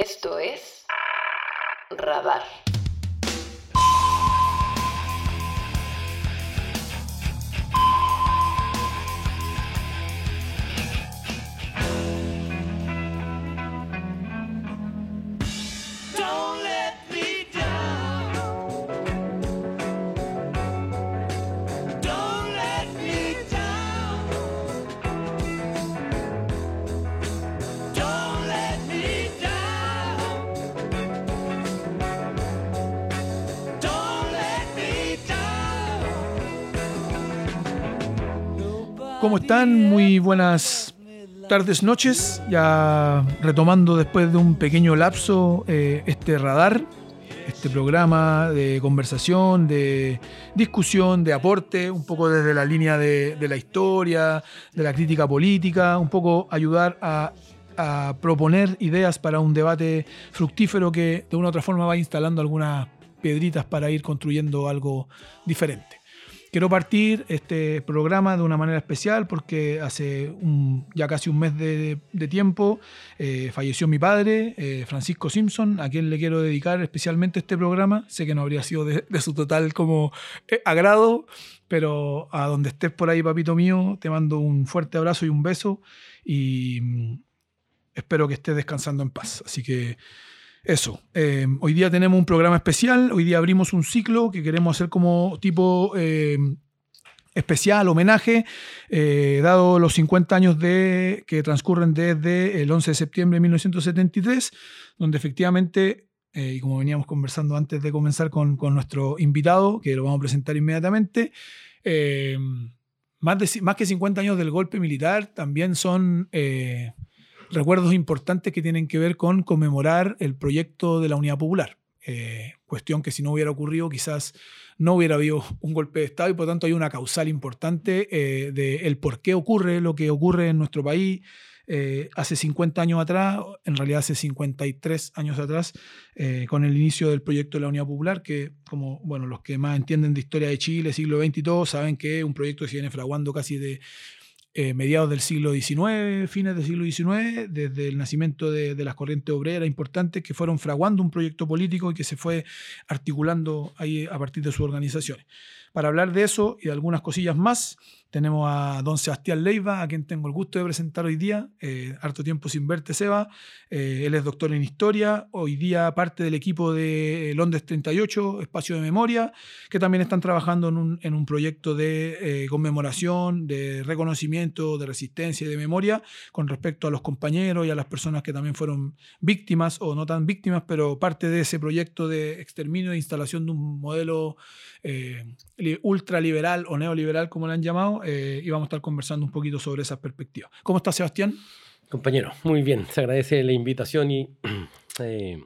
Esto es Radar. ¿Cómo están? Muy buenas tardes, noches. Ya retomando después de un pequeño lapso eh, este radar, este programa de conversación, de discusión, de aporte, un poco desde la línea de, la historia, de la crítica política, un poco ayudar a, a proponer ideas para un debate fructífero que de una u otra forma va instalando algunas piedritas para ir construyendo algo diferente. Quiero partir este programa de una manera especial porque hace ya casi un mes de, tiempo eh, falleció mi padre, eh, Francisco Simpson, a quien le quiero dedicar especialmente este programa. Sé que no habría sido de, de su total como eh, agrado, pero a donde estés por ahí, papito mío, te mando un fuerte abrazo y un beso y mm, espero que estés descansando en paz. Así que eso, eh, hoy día tenemos un programa especial, hoy día abrimos un ciclo que queremos hacer como tipo eh, especial, homenaje, eh, dado los 50 años de, que transcurren desde el 11 de septiembre de 1973, donde efectivamente, y como veníamos conversando antes de comenzar con, con nuestro invitado, que lo vamos a presentar inmediatamente, más, de, más que 50 años del golpe militar también son... recuerdos importantes que tienen que ver con conmemorar el proyecto de la Unidad Popular. Eh, cuestión que si no hubiera ocurrido quizás no hubiera habido un golpe de Estado y por tanto hay una causal importante eh, de el por qué ocurre lo que ocurre en nuestro país eh, hace 50 años atrás, en realidad hace 53 años atrás, eh, con el inicio del proyecto de la Unidad Popular, que como bueno, los que más entienden de historia de Chile, siglo XX y todo, saben que un proyecto que se viene fraguando casi de eh, mediados del siglo XIX, fines del siglo XIX, desde el nacimiento de, de las corrientes obreras importantes que fueron fraguando un proyecto político y que se fue articulando ahí a partir de sus organizaciones. Para hablar de eso y de algunas cosillas más, tenemos a don Sebastián Leiva, a quien tengo el gusto de presentar hoy día. Eh, harto tiempo sin verte, Seba. Eh, él es doctor en historia, hoy día parte del equipo de Londres 38, Espacio de Memoria, que también están trabajando en un, proyecto de eh, conmemoración, de reconocimiento, de resistencia y de memoria con respecto a los compañeros y a las personas que también fueron víctimas o no tan víctimas, pero parte de ese proyecto de exterminio e instalación de un modelo eh, li- ultraliberal o neoliberal, como le han llamado, eh, y vamos a estar conversando un poquito sobre esas perspectivas. ¿Cómo está Sebastián? Compañero, muy bien. Se agradece la invitación y eh,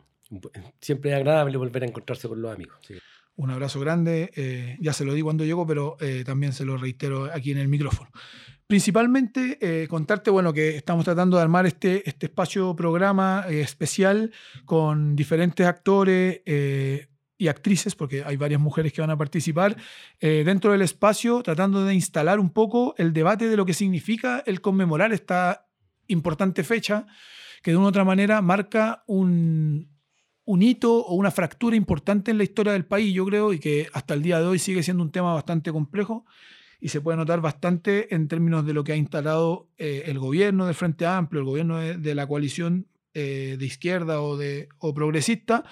siempre es agradable volver a encontrarse con los amigos. sí. Un abrazo grande. ya se lo di cuando llegó, pero también se lo reitero aquí en el micrófono. Principalmente eh, contarte, bueno, que estamos tratando de armar este, este espacio programa eh, especial con diferentes actores eh, y actrices, porque hay varias mujeres que van a participar, eh, dentro del espacio, tratando de instalar un poco el debate de lo que significa el conmemorar esta importante fecha, que de una u otra manera marca un, un hito o una fractura importante en la historia del país, yo creo, y que hasta el día de hoy sigue siendo un tema bastante complejo y se puede notar bastante en términos de lo que ha instalado eh, el gobierno del Frente Amplio, el gobierno de, de la coalición eh, de izquierda o, de, o progresista,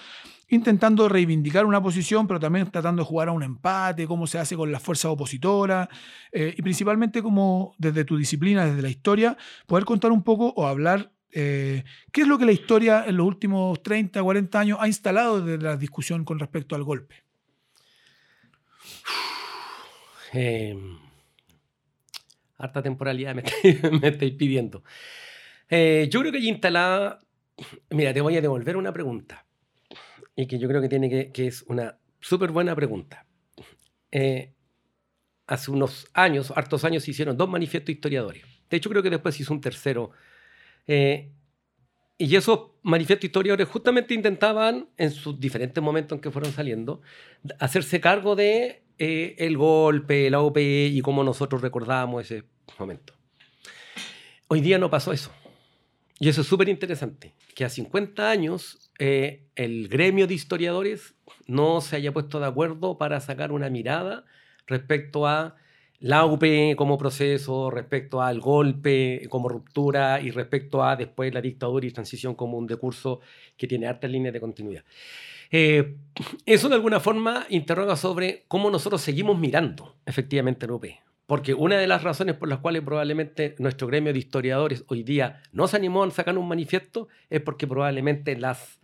intentando reivindicar una posición, pero también tratando de jugar a un empate, cómo se hace con las fuerzas opositoras, eh, y principalmente como desde tu disciplina, desde la historia, poder contar un poco o hablar eh, qué es lo que la historia en los últimos 30, 40 años ha instalado desde la discusión con respecto al golpe. Eh, harta temporalidad me estáis, me estáis pidiendo. Yo creo que hay instalada. Mira, te voy a devolver una pregunta. Y que yo creo que, tiene que, es una súper buena pregunta. Eh, hace unos años, hartos años, se hicieron dos manifiestos historiadores. De hecho, creo que después se hizo un tercero. Eh, y esos manifiestos historiadores justamente intentaban, en sus diferentes momentos en que fueron saliendo, hacerse cargo de eh, el golpe, la OPE y cómo nosotros recordamos ese momento. Hoy día no pasó eso. Y eso es súper interesante, que a 50 años eh, el gremio de historiadores no se haya puesto de acuerdo para sacar una mirada respecto a la UP como proceso, respecto al golpe como ruptura y respecto a después la dictadura y transición como un decurso que tiene hartas líneas de continuidad. Eh, eso de alguna forma interroga sobre cómo nosotros seguimos mirando efectivamente la UP. Porque una de las razones por las cuales probablemente nuestro gremio de historiadores hoy día no se animó a sacar un manifiesto es porque probablemente las...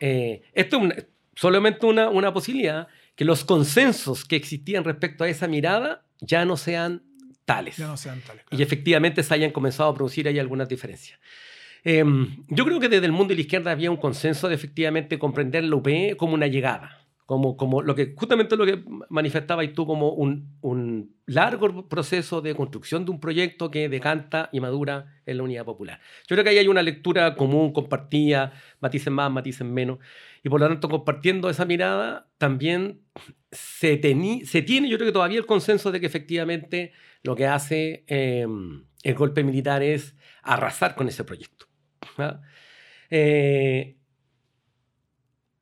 eh, esto es una- solamente una, una posibilidad, que los consensos que existían respecto a esa mirada ya no sean tales. Ya no sean tales. Y claro. efectivamente se hayan comenzado a producir ahí algunas diferencias. Em, yo creo que desde el mundo de la izquierda había un consenso de efectivamente comprender la UP como una llegada, como, como lo que, justamente lo que manifestabas tú como un, un largo proceso de construcción de un proyecto que decanta y madura en la unidad popular. Yo creo que ahí hay una lectura común, compartida, matices más, matices menos, y por lo tanto compartiendo esa mirada también se, se tiene, yo creo que todavía el consenso de que efectivamente lo que hace eh, el golpe militar es arrasar con ese proyecto. ¿ah? Eh,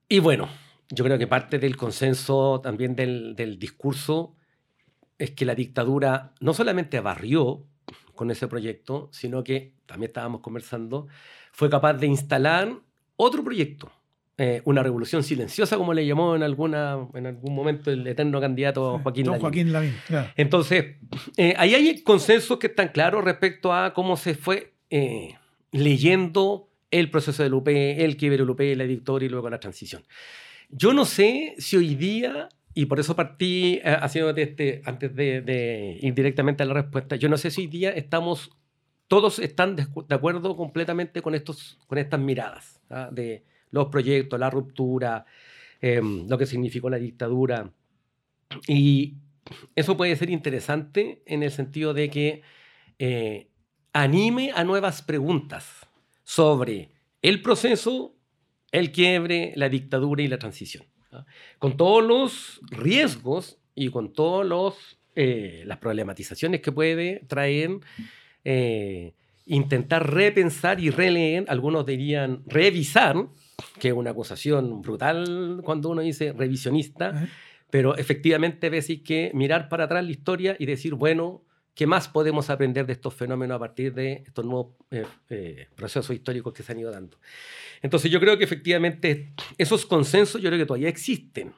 y bueno, yo creo que parte del consenso también del, del discurso es que la dictadura no solamente barrió con ese proyecto, sino que, también estábamos conversando, fue capaz de instalar otro proyecto, eh, una revolución silenciosa, como le llamó en, alguna, en algún momento el eterno candidato Joaquín Don Lavín. Joaquín Lavín. claro. Entonces, eh, ahí hay consensos que están claros respecto a cómo se fue eh, leyendo el proceso del UP, el quiebre UP, la dictadura y luego la transición. Yo no sé si hoy día, y por eso partí eh, este, antes de, ir directamente a la respuesta, yo no sé si hoy día estamos, todos están de, de acuerdo completamente con, estos, con estas miradas ¿ah? de los proyectos, la ruptura, em, lo que significó la dictadura. Y eso puede ser interesante en el sentido de que eh, anime a nuevas preguntas sobre el proceso, el quiebre, la dictadura y la transición. Con todos los riesgos y con todas las problematizaciones que puede traer eh, intentar repensar y releer, algunos dirían revisar, que es una acusación brutal cuando uno dice revisionista, ¿Eh? pero efectivamente ves que mirar para atrás la historia y decir, bueno, ¿qué más podemos aprender de estos fenómenos a partir de estos nuevos eh, eh, procesos históricos que se han ido dando? Entonces yo creo que efectivamente esos consensos yo creo que todavía existen.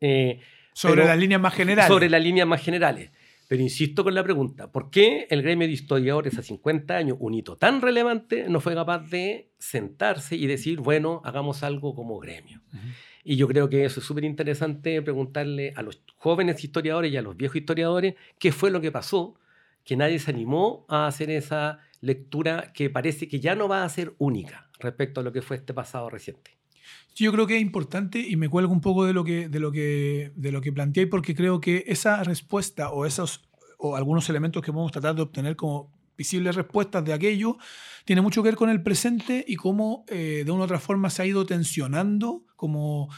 Eh, Sobre las líneas más generales. sobre las líneas más generales. Pero insisto con la pregunta, ¿por qué el gremio de historiadores a 50 años, un hito tan relevante, no fue capaz de sentarse y decir, bueno, hagamos algo como gremio? Ujú. Y yo creo que eso es súper interesante preguntarle a los jóvenes historiadores y a los viejos historiadores qué fue lo que pasó, que nadie se animó a hacer esa lectura que parece que ya no va a ser única respecto a lo que fue este pasado reciente. Yo creo que es importante y me cuelgo un poco de lo que, de lo que, de lo que planteé porque creo que esa respuesta o esos o algunos elementos que podemos tratar de obtener como visibles respuestas de aquello tiene mucho que ver con el presente y cómo eh, de una u otra forma se ha ido tensionando como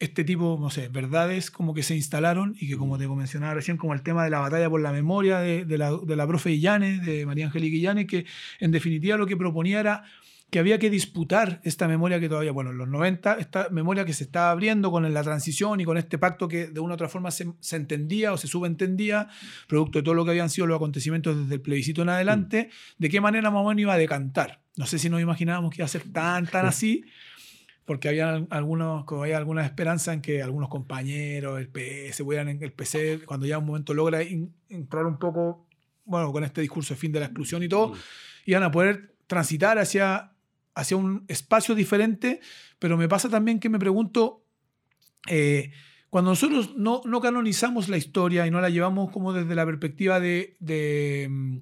este tipo, no sé, verdades como que se instalaron y que como te mencionaba recién, como el tema de la batalla por la memoria de, de la, de la profe Illanes, de María Angélica Illanes, que en definitiva lo que proponía era que había que disputar esta memoria que todavía, bueno, en los 90, esta memoria que se estaba abriendo con la transición y con este pacto que de una u otra forma se, se entendía o se subentendía, producto de todo lo que habían sido los acontecimientos desde el plebiscito en adelante, de qué manera más o menos iba a decantar. No sé si nos imaginábamos que iba a ser tan, tan así, porque había algunos, como había alguna esperanza en que algunos compañeros, el PS, en el PC, cuando ya un momento logra in- entrar un poco, bueno, con este discurso de fin de la exclusión y todo, iban a poder transitar hacia, hacia un espacio diferente, pero me pasa también que me pregunto, eh, cuando nosotros no, no canonizamos la historia y no la llevamos como desde la perspectiva de, de, mm,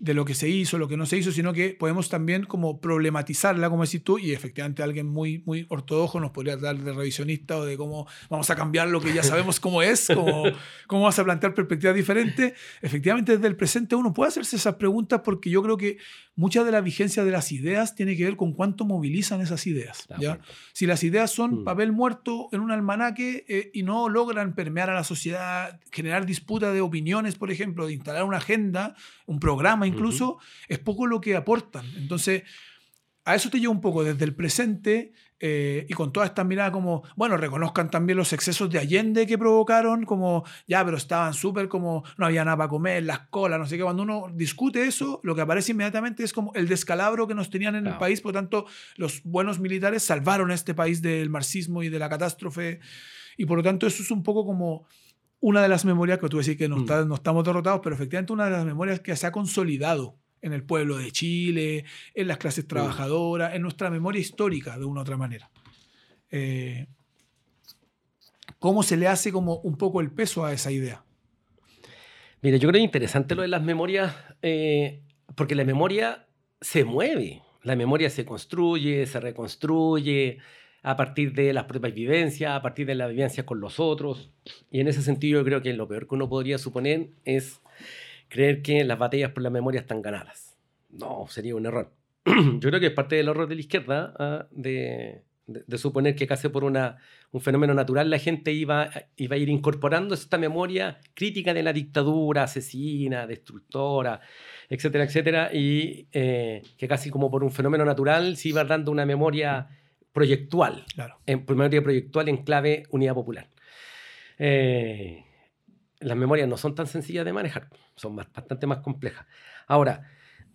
de lo que se hizo, lo que no se hizo, sino que podemos también como problematizarla, como decís tú, y efectivamente alguien muy, muy ortodoxo nos podría dar de revisionista o de cómo vamos a cambiar lo que ya sabemos cómo es, cómo, cómo vas a plantear perspectivas diferentes. Efectivamente, desde el presente uno puede hacerse esas preguntas porque yo creo que mucha de la vigencia de las ideas tiene que ver con cuánto movilizan esas ideas. Si las ideas son Mm. papel muerto en un almanaque eh, y no logran permear a la sociedad, generar disputa de opiniones, por ejemplo, de instalar una agenda, un programa incluso, es poco lo que aportan. Entonces, a eso te lleva un poco desde el presente eh, y con toda esta mirada como, bueno, reconozcan también los excesos de Allende que provocaron, como, ya, pero estaban súper como, no había nada para comer, las colas, no sé qué. Cuando uno discute eso, lo que aparece inmediatamente es como el descalabro que nos tenían en el país, por lo tanto, los buenos militares salvaron a este país del marxismo y de la catástrofe. Y por lo tanto, eso es un poco como una de las memorias que tú decís que no, Mm. está- no estamos derrotados, pero efectivamente una de las memorias que se ha consolidado en el pueblo de Chile, en las clases trabajadoras, en nuestra memoria histórica, de una u otra manera. Eh, ¿Cómo se le hace como un poco el peso a esa idea? Mira, yo creo que es interesante lo de las memorias, eh, porque la memoria se mueve, la memoria se construye, se reconstruye a partir de las propias vivencias, a partir de las vivencias con los otros. Y en ese sentido yo creo que lo peor que uno podría suponer es creer que las batallas por la memoria están ganadas. No, sería un error. yo creo que es parte del error de la izquierda ah, de, suponer que casi por una, un fenómeno natural la gente iba, iba a ir incorporando esta memoria crítica de la dictadura asesina, destructora, etcétera, etcétera, y eh, que casi como por un fenómeno natural se iba dando una memoria proyectual, Claro. en memoria proyectual en clave unidad popular. Eh, las memorias no son tan sencillas de manejar, son más- bastante más complejas. Ahora,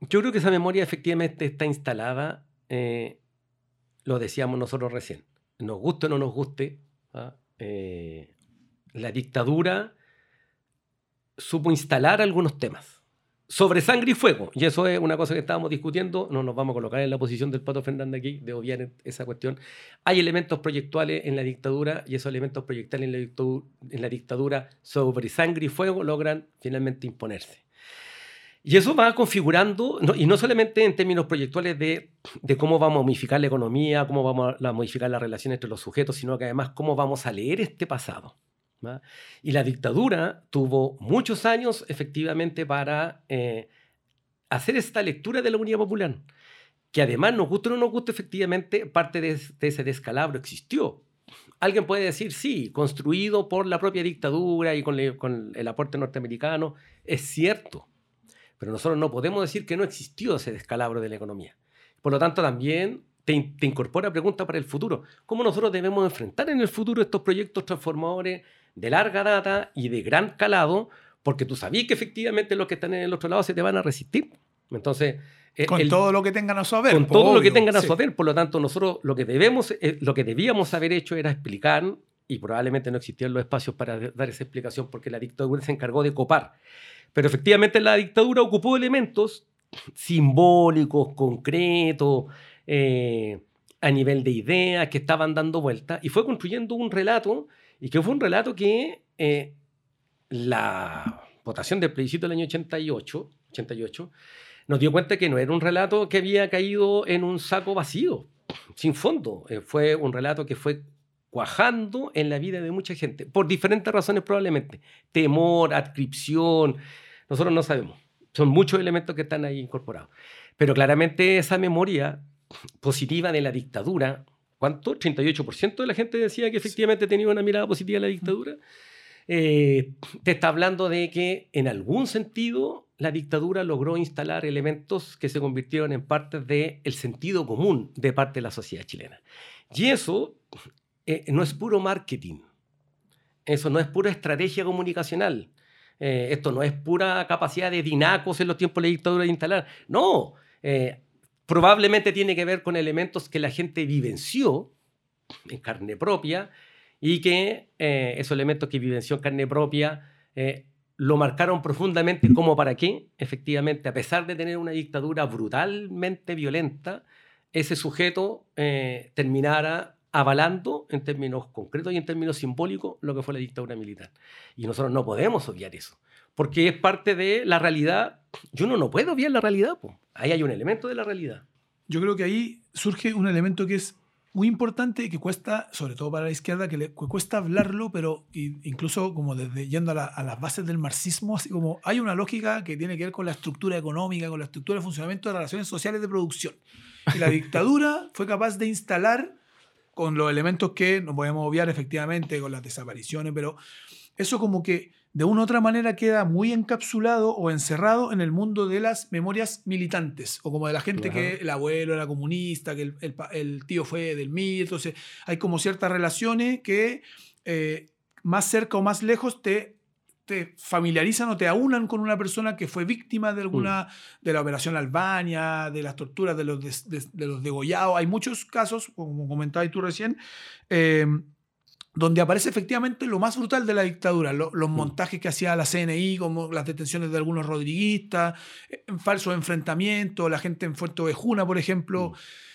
yo creo que esa memoria efectivamente está instalada, eh, lo decíamos nosotros recién, nos guste o no nos guste, ¿ah? Eh, la dictadura supo instalar algunos temas sobre sangre y fuego, y eso es una cosa que estábamos discutiendo, no nos vamos a colocar en la posición del Pato Fernández aquí de obviar esa cuestión. Hay elementos proyectuales en la dictadura y esos elementos proyectuales en la dictadura, sobre sangre y fuego logran finalmente imponerse. Y eso va configurando, no- y no solamente en términos proyectuales de, de cómo vamos a modificar la economía, cómo vamos a modificar la relación entre los sujetos, sino que además cómo vamos a leer este pasado. Y la dictadura tuvo muchos años efectivamente para eh, hacer esta lectura de la unidad popular, que además nos guste o no nos guste, efectivamente parte de, es- de ese descalabro existió. Alguien puede decir, sí, construido por la propia dictadura y con, el aporte norteamericano, es cierto, pero nosotros no podemos decir que no existió ese descalabro de la economía. Por lo tanto, también te, te incorpora preguntas para el futuro. ¿Cómo nosotros debemos enfrentar en el futuro estos proyectos transformadores de larga data y de gran calado? Porque tú sabías que efectivamente los que están en el otro lado se te van a resistir. Entonces, eh, Con el- todo lo que tengan a su haber. con po, todo lo que tengan a sí. su haber. Por lo tanto, nosotros lo que debemos, eh, lo que debíamos haber hecho era explicar, y probablemente no existían los espacios para dar esa explicación porque la dictadura se encargó de copar. Pero efectivamente la dictadura ocupó elementos simbólicos, concretos, eh, a nivel de ideas que estaban dando vuelta y fue construyendo un relato y que fue un relato que eh, la votación del plebiscito del año 88, 88 nos dio cuenta que no era un relato que había caído en un saco vacío, sin fondo. Eh, fue un relato que fue cuajando en la vida de mucha gente, por diferentes razones probablemente. Temor, adscripción, nosotros no sabemos. Son muchos elementos que están ahí incorporados. Pero claramente esa memoria positiva de la dictadura, ¿cuánto? 38% de la gente decía que efectivamente tenía una mirada positiva de la dictadura. Eh, te está hablando de que en algún sentido la dictadura logró instalar elementos que se convirtieron en parte del sentido común de parte de la sociedad chilena. Y eso eh, no es puro marketing, eso no es pura estrategia comunicacional, eh, esto no es pura capacidad de dinacos en los tiempos de la dictadura de instalar, no, eh, probablemente tiene que ver con elementos que la gente vivenció en carne propia y que eh, esos elementos que vivenció en carne propia eh, lo marcaron profundamente como para que, efectivamente, a pesar de tener una dictadura brutalmente violenta, ese sujeto eh, terminara avalando en términos concretos y en términos simbólicos lo que fue la dictadura militar. Y nosotros no podemos obviar eso, porque es parte de la realidad. Y uno no puede obviar la realidad, po. ahí hay un elemento de la realidad. Yo creo que ahí surge un elemento que es muy importante y que cuesta, sobre todo para la izquierda, que le cuesta hablarlo, pero incluso como desde yendo a, la- a las bases del marxismo, así como hay una lógica que tiene que ver con la estructura económica, con la estructura de funcionamiento de relaciones sociales de producción. Y la dictadura fue capaz de instalar con los elementos que no podemos obviar efectivamente, con las desapariciones, pero eso como que de una u otra manera queda muy encapsulado o encerrado en el mundo de las memorias militantes, o como de la gente que el abuelo era comunista, que el, el pa- el tío fue del MIR, entonces hay como ciertas relaciones que eh, más cerca o más lejos te, te familiarizan o te aunan con una persona que fue víctima de alguna, de la operación Albania, de las torturas, de los, de, de los degollados. Hay muchos casos, como comentabas tú recién, eh, donde aparece efectivamente lo más brutal de la dictadura, lo- los montajes que hacía la CNI, como las detenciones de algunos rodriguistas, eh, falsos enfrentamientos, la gente en Fuerte Ovejuna, por ejemplo,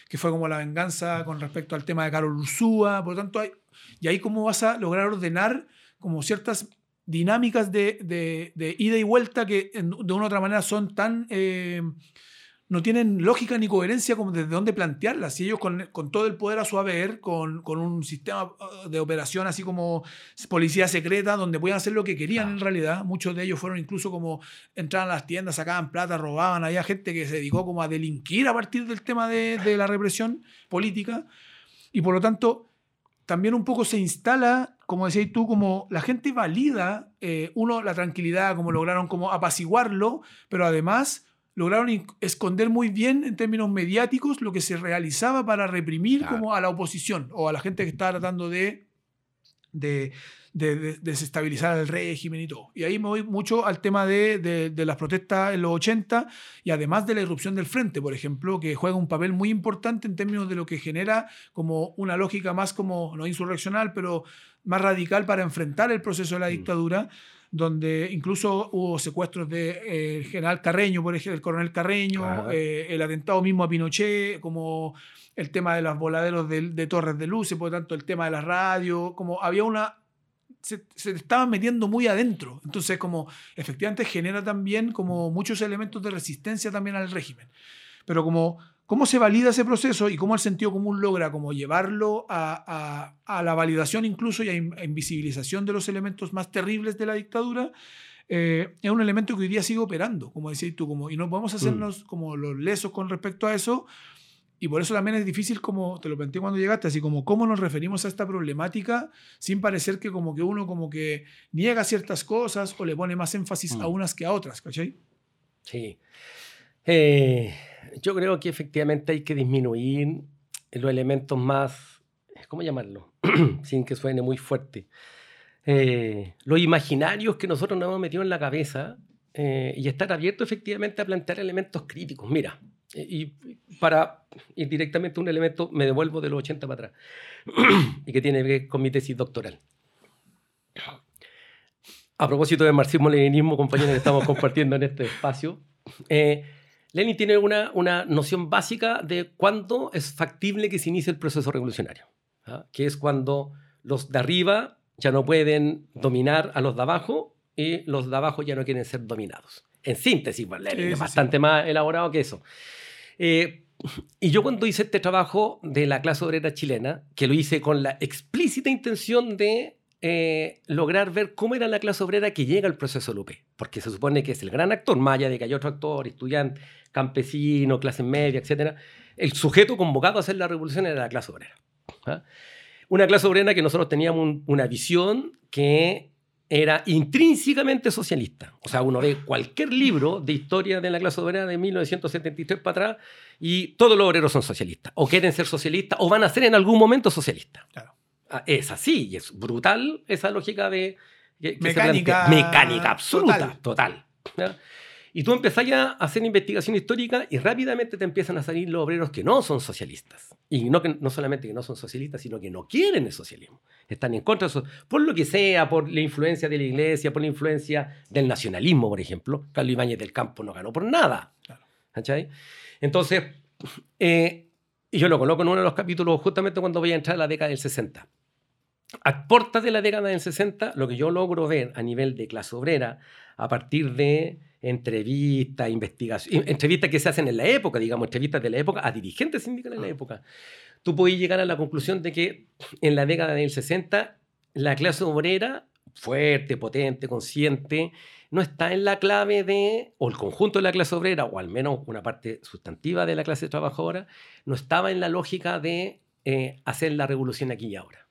que fue como la venganza con respecto al tema de Carol Ursúa, por lo tanto, hay, y ahí cómo vas a lograr ordenar como ciertas dinámicas de, de- de ida y vuelta que de una u otra manera son tan... eh, no tienen lógica ni coherencia como desde dónde plantearlas. Si ellos con, con todo el poder a su haber, con, con un sistema uh, de operación así como policía secreta, donde podían hacer lo que querían en realidad, muchos de ellos fueron incluso como entraban a las tiendas, sacaban plata, robaban, había gente que se dedicó como a delinquir a partir del tema de, de la represión política. Y por lo tanto, también un poco se instala, como decías tú, como la gente valida, eh, uno, la tranquilidad, como lograron como apaciguarlo, pero además lograron esconder muy bien en términos mediáticos lo que se realizaba para reprimir Claro. como a la oposición o a la gente que estaba tratando de, de, de- de- desestabilizar el régimen y todo. Y ahí me voy mucho al tema de, de- de las protestas en los 80 y además de la irrupción del frente, por ejemplo, que juega un papel muy importante en términos de lo que genera como una lógica más como, no insurreccional, pero más radical para enfrentar el proceso de la Mm. dictadura donde incluso hubo secuestros del de, eh, general Carreño, por ejemplo, el coronel Carreño, eh, el atentado mismo a Pinochet, como el tema de los voladeros de, de torres de luces, por lo tanto el tema de la radio, como había una... Se, se estaban metiendo muy adentro. Entonces, como efectivamente genera también como muchos elementos de resistencia también al régimen. Pero como cómo se valida ese proceso y cómo el sentido común logra como llevarlo a, a- a la validación incluso y a, in- a invisibilización de los elementos más terribles de la dictadura, eh, es un elemento que hoy día sigue operando, como decías tú, como, y no podemos hacernos como los lesos con respecto a eso. Y por eso también es difícil, como te lo planteé cuando llegaste, así como cómo nos referimos a esta problemática sin parecer que como que uno como que niega ciertas cosas o le pone más énfasis a Mm. unas que a otras, ¿cachai? Sí. Eh, yo creo que efectivamente hay que disminuir los elementos más, ¿cómo llamarlo? Sin que suene muy fuerte. Eh, los imaginarios que nosotros nos hemos metido en la cabeza eh, y estar abierto efectivamente a plantear elementos críticos. Mira, y para ir directamente a un elemento, me devuelvo de los 80 para atrás, y que tiene que ver con mi tesis doctoral. A propósito del marxismo-leninismo, compañeros que estamos compartiendo en este espacio, eh, Lenin tiene una, una noción básica de cuándo es factible que se inicie el proceso revolucionario, ¿ah? que es cuando los de arriba ya no pueden dominar a los de abajo y los de abajo ya no quieren ser dominados. En síntesis, pues, Lenin Sí, es sí, bastante más elaborado que eso. Eh, y yo cuando hice este trabajo de la clase obrera chilena, que lo hice con la explícita intención de eh, lograr ver cómo era la clase obrera que llega al proceso Lupe, porque se supone que es el gran actor, más allá de que hay otro actor, estudiante, campesino, clase media, etc. El sujeto convocado a hacer la revolución era la clase obrera. ¿ah? Una clase obrera que nosotros teníamos un- una visión que era intrínsecamente socialista. O sea, uno ve cualquier libro de historia de la clase obrera de 1973 para atrás y todos los obreros son socialistas. O quieren ser socialistas o van a ser en algún momento socialistas. Claro. Ah, Es así y es brutal esa lógica de... que- que Mecánica. Mecánica absoluta, total. total. Y tú empezás ya a hacer investigación histórica y rápidamente te empiezan a salir los obreros que no son socialistas. Y no, que, no solamente que no son socialistas, sino que no quieren el socialismo. Están en contra de eso. Por lo que sea, por la influencia de la iglesia, por la influencia del nacionalismo, por ejemplo. Carlos Ibáñez del Campo no ganó por nada. Claro. ¿Cachai? Entonces, eh, y yo lo coloco en uno de los capítulos justamente cuando voy a entrar a la década del 60. A puertas de la década del 60, lo que yo logro ver a nivel de clase obrera, a partir de entrevistas, investigación, entrevistas que se hacen en la época, digamos, entrevistas de la época a dirigentes sindicales de la época, tú puedes llegar a la conclusión de que en la década del 60 la clase obrera, fuerte, potente, consciente, no está en la clave de, o el conjunto de la clase obrera, o al menos una parte sustantiva de la clase trabajadora, no estaba en la lógica de eh, hacer la revolución aquí y ahora.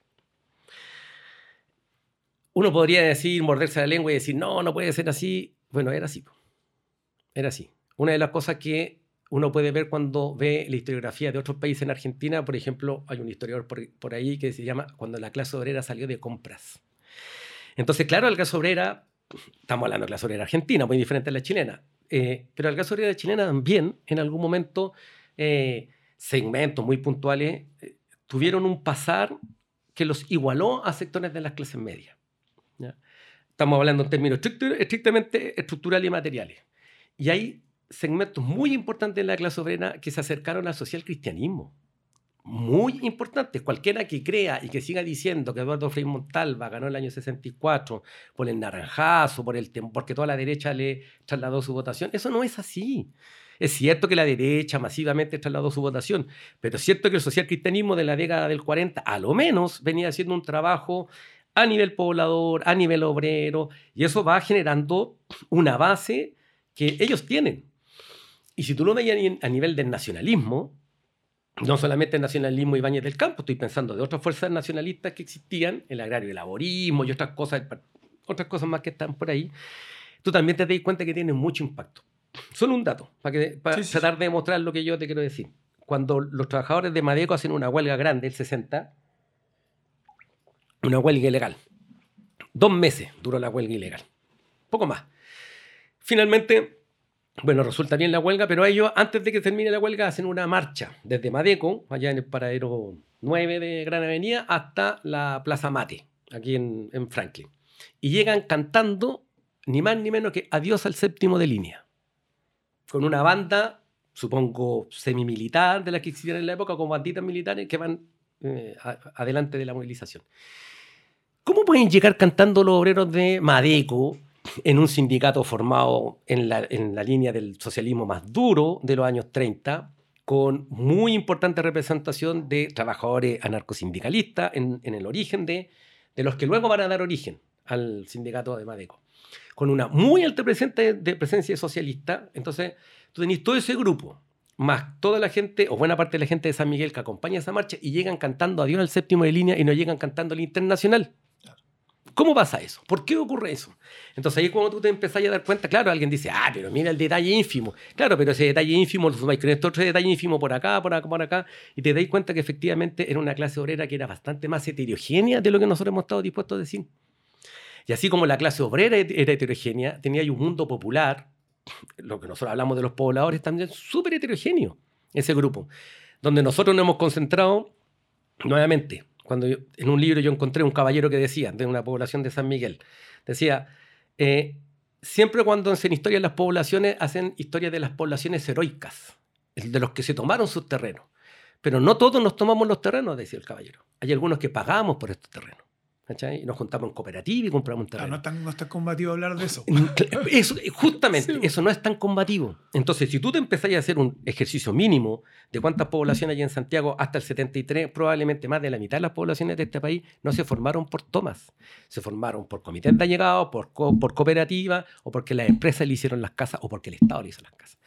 uno podría decir, morderse la lengua y decir, no, no puede ser así. Bueno, era así. Era así. Una de las cosas que uno puede ver cuando ve la historiografía de otros países en Argentina, por ejemplo, hay un historiador por, por ahí que se llama Cuando la clase obrera salió de compras. Entonces, claro, la clase obrera, estamos hablando de clase obrera argentina, muy diferente a la chilena, eh, pero la clase obrera chilena también, en algún momento, eh, segmentos muy puntuales, eh, tuvieron un pasar que los igualó a sectores de las clases medias. Estamos hablando en términos estrictamente estructurales y materiales. Y hay segmentos muy importantes de la clase obrera que se acercaron al social cristianismo. Muy importantes. Cualquiera que crea y que siga diciendo que Eduardo Frei Montalva ganó el año 64 por el naranjazo, por el porque toda la derecha le trasladó su votación, eso no es así. Es cierto que la derecha masivamente trasladó su votación, pero es cierto que el social cristianismo de la década del 40 a lo menos venía haciendo un trabajo a nivel poblador, a nivel obrero, y eso va generando una base que ellos tienen. Y si tú lo veías a ni- a nivel del nacionalismo, no solamente el nacionalismo Ibáñez del Campo, estoy pensando de otras fuerzas nacionalistas que existían, el agrario y laborismo y otras cosas, otras cosas más que están por ahí, tú también te das cuenta que tienen mucho impacto. Solo un dato, para, que, para Sí, sí, tratar de demostrar lo que yo te quiero decir. Cuando los trabajadores de Madeco hacen una huelga grande, el 60, una huelga ilegal. Dos meses duró la huelga ilegal. Poco más. Finalmente, bueno, resulta bien la huelga, pero ellos, antes de que termine la huelga, hacen una marcha desde Madeco, allá en el paradero 9 de Gran Avenida, hasta la Plaza Mate, aquí en, Franklin. Y llegan cantando, ni más ni menos que Adiós al séptimo de línea. Con una banda, supongo, semimilitar de la que existían en la época, con banditas militares que van eh, adelante de la movilización. ¿Cómo pueden llegar cantando los obreros de Madeco en un sindicato formado en la, en la línea del socialismo más duro de los años 30, con muy importante representación de trabajadores anarcosindicalistas en, en el origen de, de los que luego van a dar origen al sindicato de Madeco, con una muy alta presencia de presencia socialista. Entonces, tú tenés todo ese grupo, más toda la gente, o buena parte de la gente de San Miguel que acompaña esa marcha y llegan cantando Adiós al séptimo de línea y no llegan cantando el internacional. ¿Cómo pasa eso? ¿Por qué ocurre eso? Entonces ahí cuando tú te empezás a dar cuenta, claro, alguien dice, ah, pero mira el detalle ínfimo. Claro, pero ese detalle ínfimo lo sumáis con este otro detalle ínfimo por acá, por acá, por acá, y te dais cuenta que efectivamente era una clase obrera que era bastante más heterogénea de lo que nosotros hemos estado dispuestos a decir. Y así como la clase obrera era heterogénea, tenía un mundo popular, lo que nosotros hablamos de los pobladores también, súper heterogéneo, ese grupo, donde nosotros nos hemos concentrado nuevamente. Cuando en un libro yo encontré un caballero que decía, de una población de San Miguel, decía, eh, siempre cuando hacen historia de las poblaciones, hacen historia de las poblaciones heroicas, de los que se tomaron sus terrenos. Pero no todos nos tomamos los terrenos, decía el caballero. Hay algunos que pagamos por estos terrenos. ¿Cachai? Y nos juntamos en cooperativa y compramos un terreno. Ah, no, es tan, no es tan combativo hablar de eso. Eso, justamente, Sí. eso no es tan combativo. Entonces, si tú te empezás a hacer un ejercicio mínimo de cuántas poblaciones hay en Santiago hasta el 73, probablemente más de la mitad de las poblaciones de este país no se formaron por tomas. Se formaron por comités de allegados, por, co- por cooperativas, o porque las empresas le hicieron las casas, o porque el Estado le hizo las casas.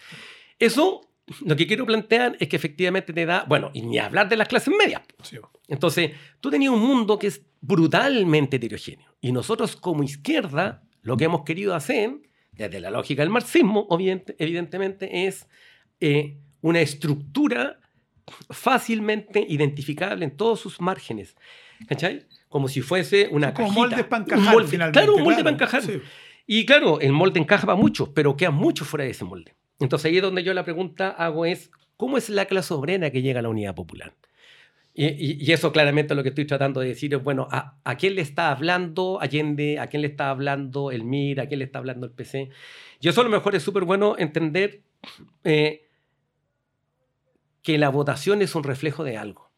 Eso, lo que quiero plantear es que efectivamente te da, bueno, y ni hablar de las clases medias. Sí. Entonces, tú tenías un mundo que es brutalmente heterogéneo. Y nosotros como izquierda, lo que hemos querido hacer, desde la lógica del marxismo, evidentemente, es eh, una estructura fácilmente identificable en todos sus márgenes. ¿Cachai? Como si fuese una Como cajita. moldes para Un molde, finalmente. Claro, un molde claro. para encajar. Sí. Y claro, el molde encaja para muchos, pero queda mucho fuera de ese molde. Entonces ahí es donde yo la pregunta hago es, ¿cómo es la clase obrera que llega a la unidad popular? Y, y- y eso claramente lo que estoy tratando de decir es, bueno, ¿a, a quién le está hablando Allende? ¿A quién le está hablando el MIR? ¿A quién le está hablando el PC? Y eso a lo mejor es súper bueno entender eh, que la votación es un reflejo de algo.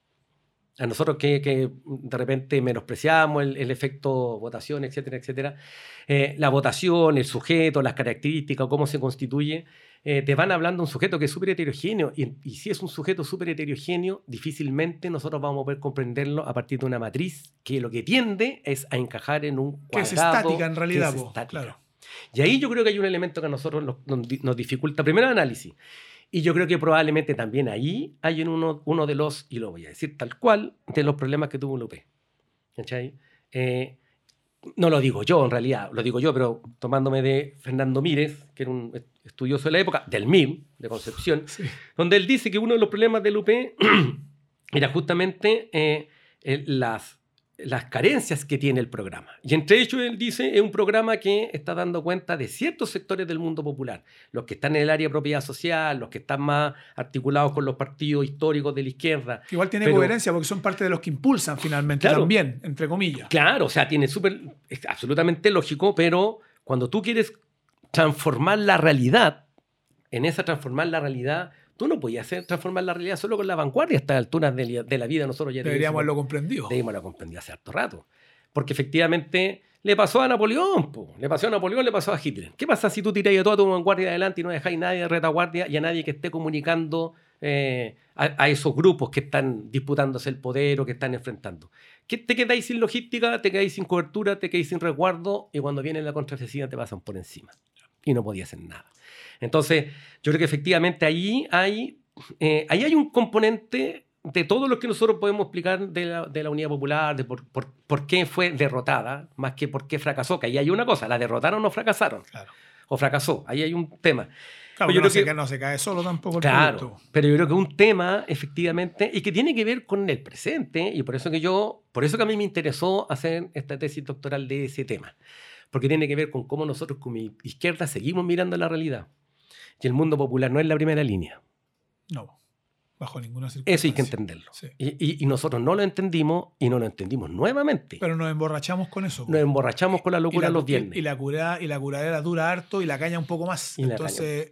A nosotros que, que de repente menospreciamos el, el efecto votación, etcétera, etcétera, eh, la votación, el sujeto, las características, cómo se constituye, eh, te van hablando un sujeto que es súper heterogéneo. Y, y si es un sujeto súper heterogéneo, difícilmente nosotros vamos a poder comprenderlo a partir de una matriz que lo que tiende es a encajar en un Que es cuadrado estática en realidad. es estática. Claro. Y ahí yo creo que hay un elemento que a nosotros nos, nos di- nos dificulta, primero el análisis. Y yo creo que probablemente también ahí hay uno, uno de los, y lo voy a decir tal cual, de los problemas que tuvo UP. ¿Cachai? Eh, no lo digo yo en realidad, lo digo yo, pero tomándome de Fernando Mírez, que era un estudioso de la época, del MIM, de Concepción, Sí. donde él dice que uno de los problemas del UP era justamente eh, las, las carencias que tiene el programa. Y entre ellos, él dice, es un programa que está dando cuenta de ciertos sectores del mundo popular, los que están en el área de propiedad social, los que están más articulados con los partidos históricos de la izquierda. Que igual tiene Pero- coherencia porque son parte de los que impulsan finalmente Claro. también, entre comillas. Claro, o sea, tiene súper, es absolutamente lógico, pero cuando tú quieres transformar la realidad, en esa transformar la realidad, tú no podías hacer transformar la realidad solo con la vanguardia a estas alturas de, la- de la vida. Nosotros ya Deberíamos haberlo comprendido. Debimos haberlo comprendido hace harto rato. Porque efectivamente le pasó a Napoleón, po. le pasó a Napoleón, le pasó a Hitler. ¿Qué pasa si tú tiráis a toda tu vanguardia adelante y no dejáis nadie de retaguardia y a nadie que esté comunicando eh, a, a esos grupos que están disputándose el poder o que están enfrentando? ¿Qué, te quedáis sin logística, te quedáis sin cobertura, te quedáis sin resguardo y cuando viene la contraofensiva te pasan por encima. Y no podía hacer nada. Entonces, yo creo que efectivamente ahí hay, eh, ahí hay un componente de todo lo que nosotros podemos explicar de la, de la Unidad Popular, de por, por- por qué fue derrotada, más que por qué fracasó, que ahí hay una cosa, la derrotaron o no fracasaron, Claro. o fracasó, ahí hay un tema. Claro, Yo que no, creo se, que- cae- no se cae solo tampoco el Claro, producto. pero yo creo que un tema, efectivamente, y que tiene que ver con el presente, y por eso que yo, por eso que a mí me interesó hacer esta tesis doctoral de ese tema, porque tiene que ver con cómo nosotros como izquierda seguimos mirando la realidad. Y el mundo popular no es la primera línea. No, bajo ninguna circunstancia. Eso hay que entenderlo. Sí. Y, y- y nosotros no lo entendimos y no lo entendimos nuevamente. Pero nos emborrachamos con eso. Nos emborrachamos con la locura la- los viernes. Y la, cura, y la curadera dura harto y la caña un poco más. Y Entonces,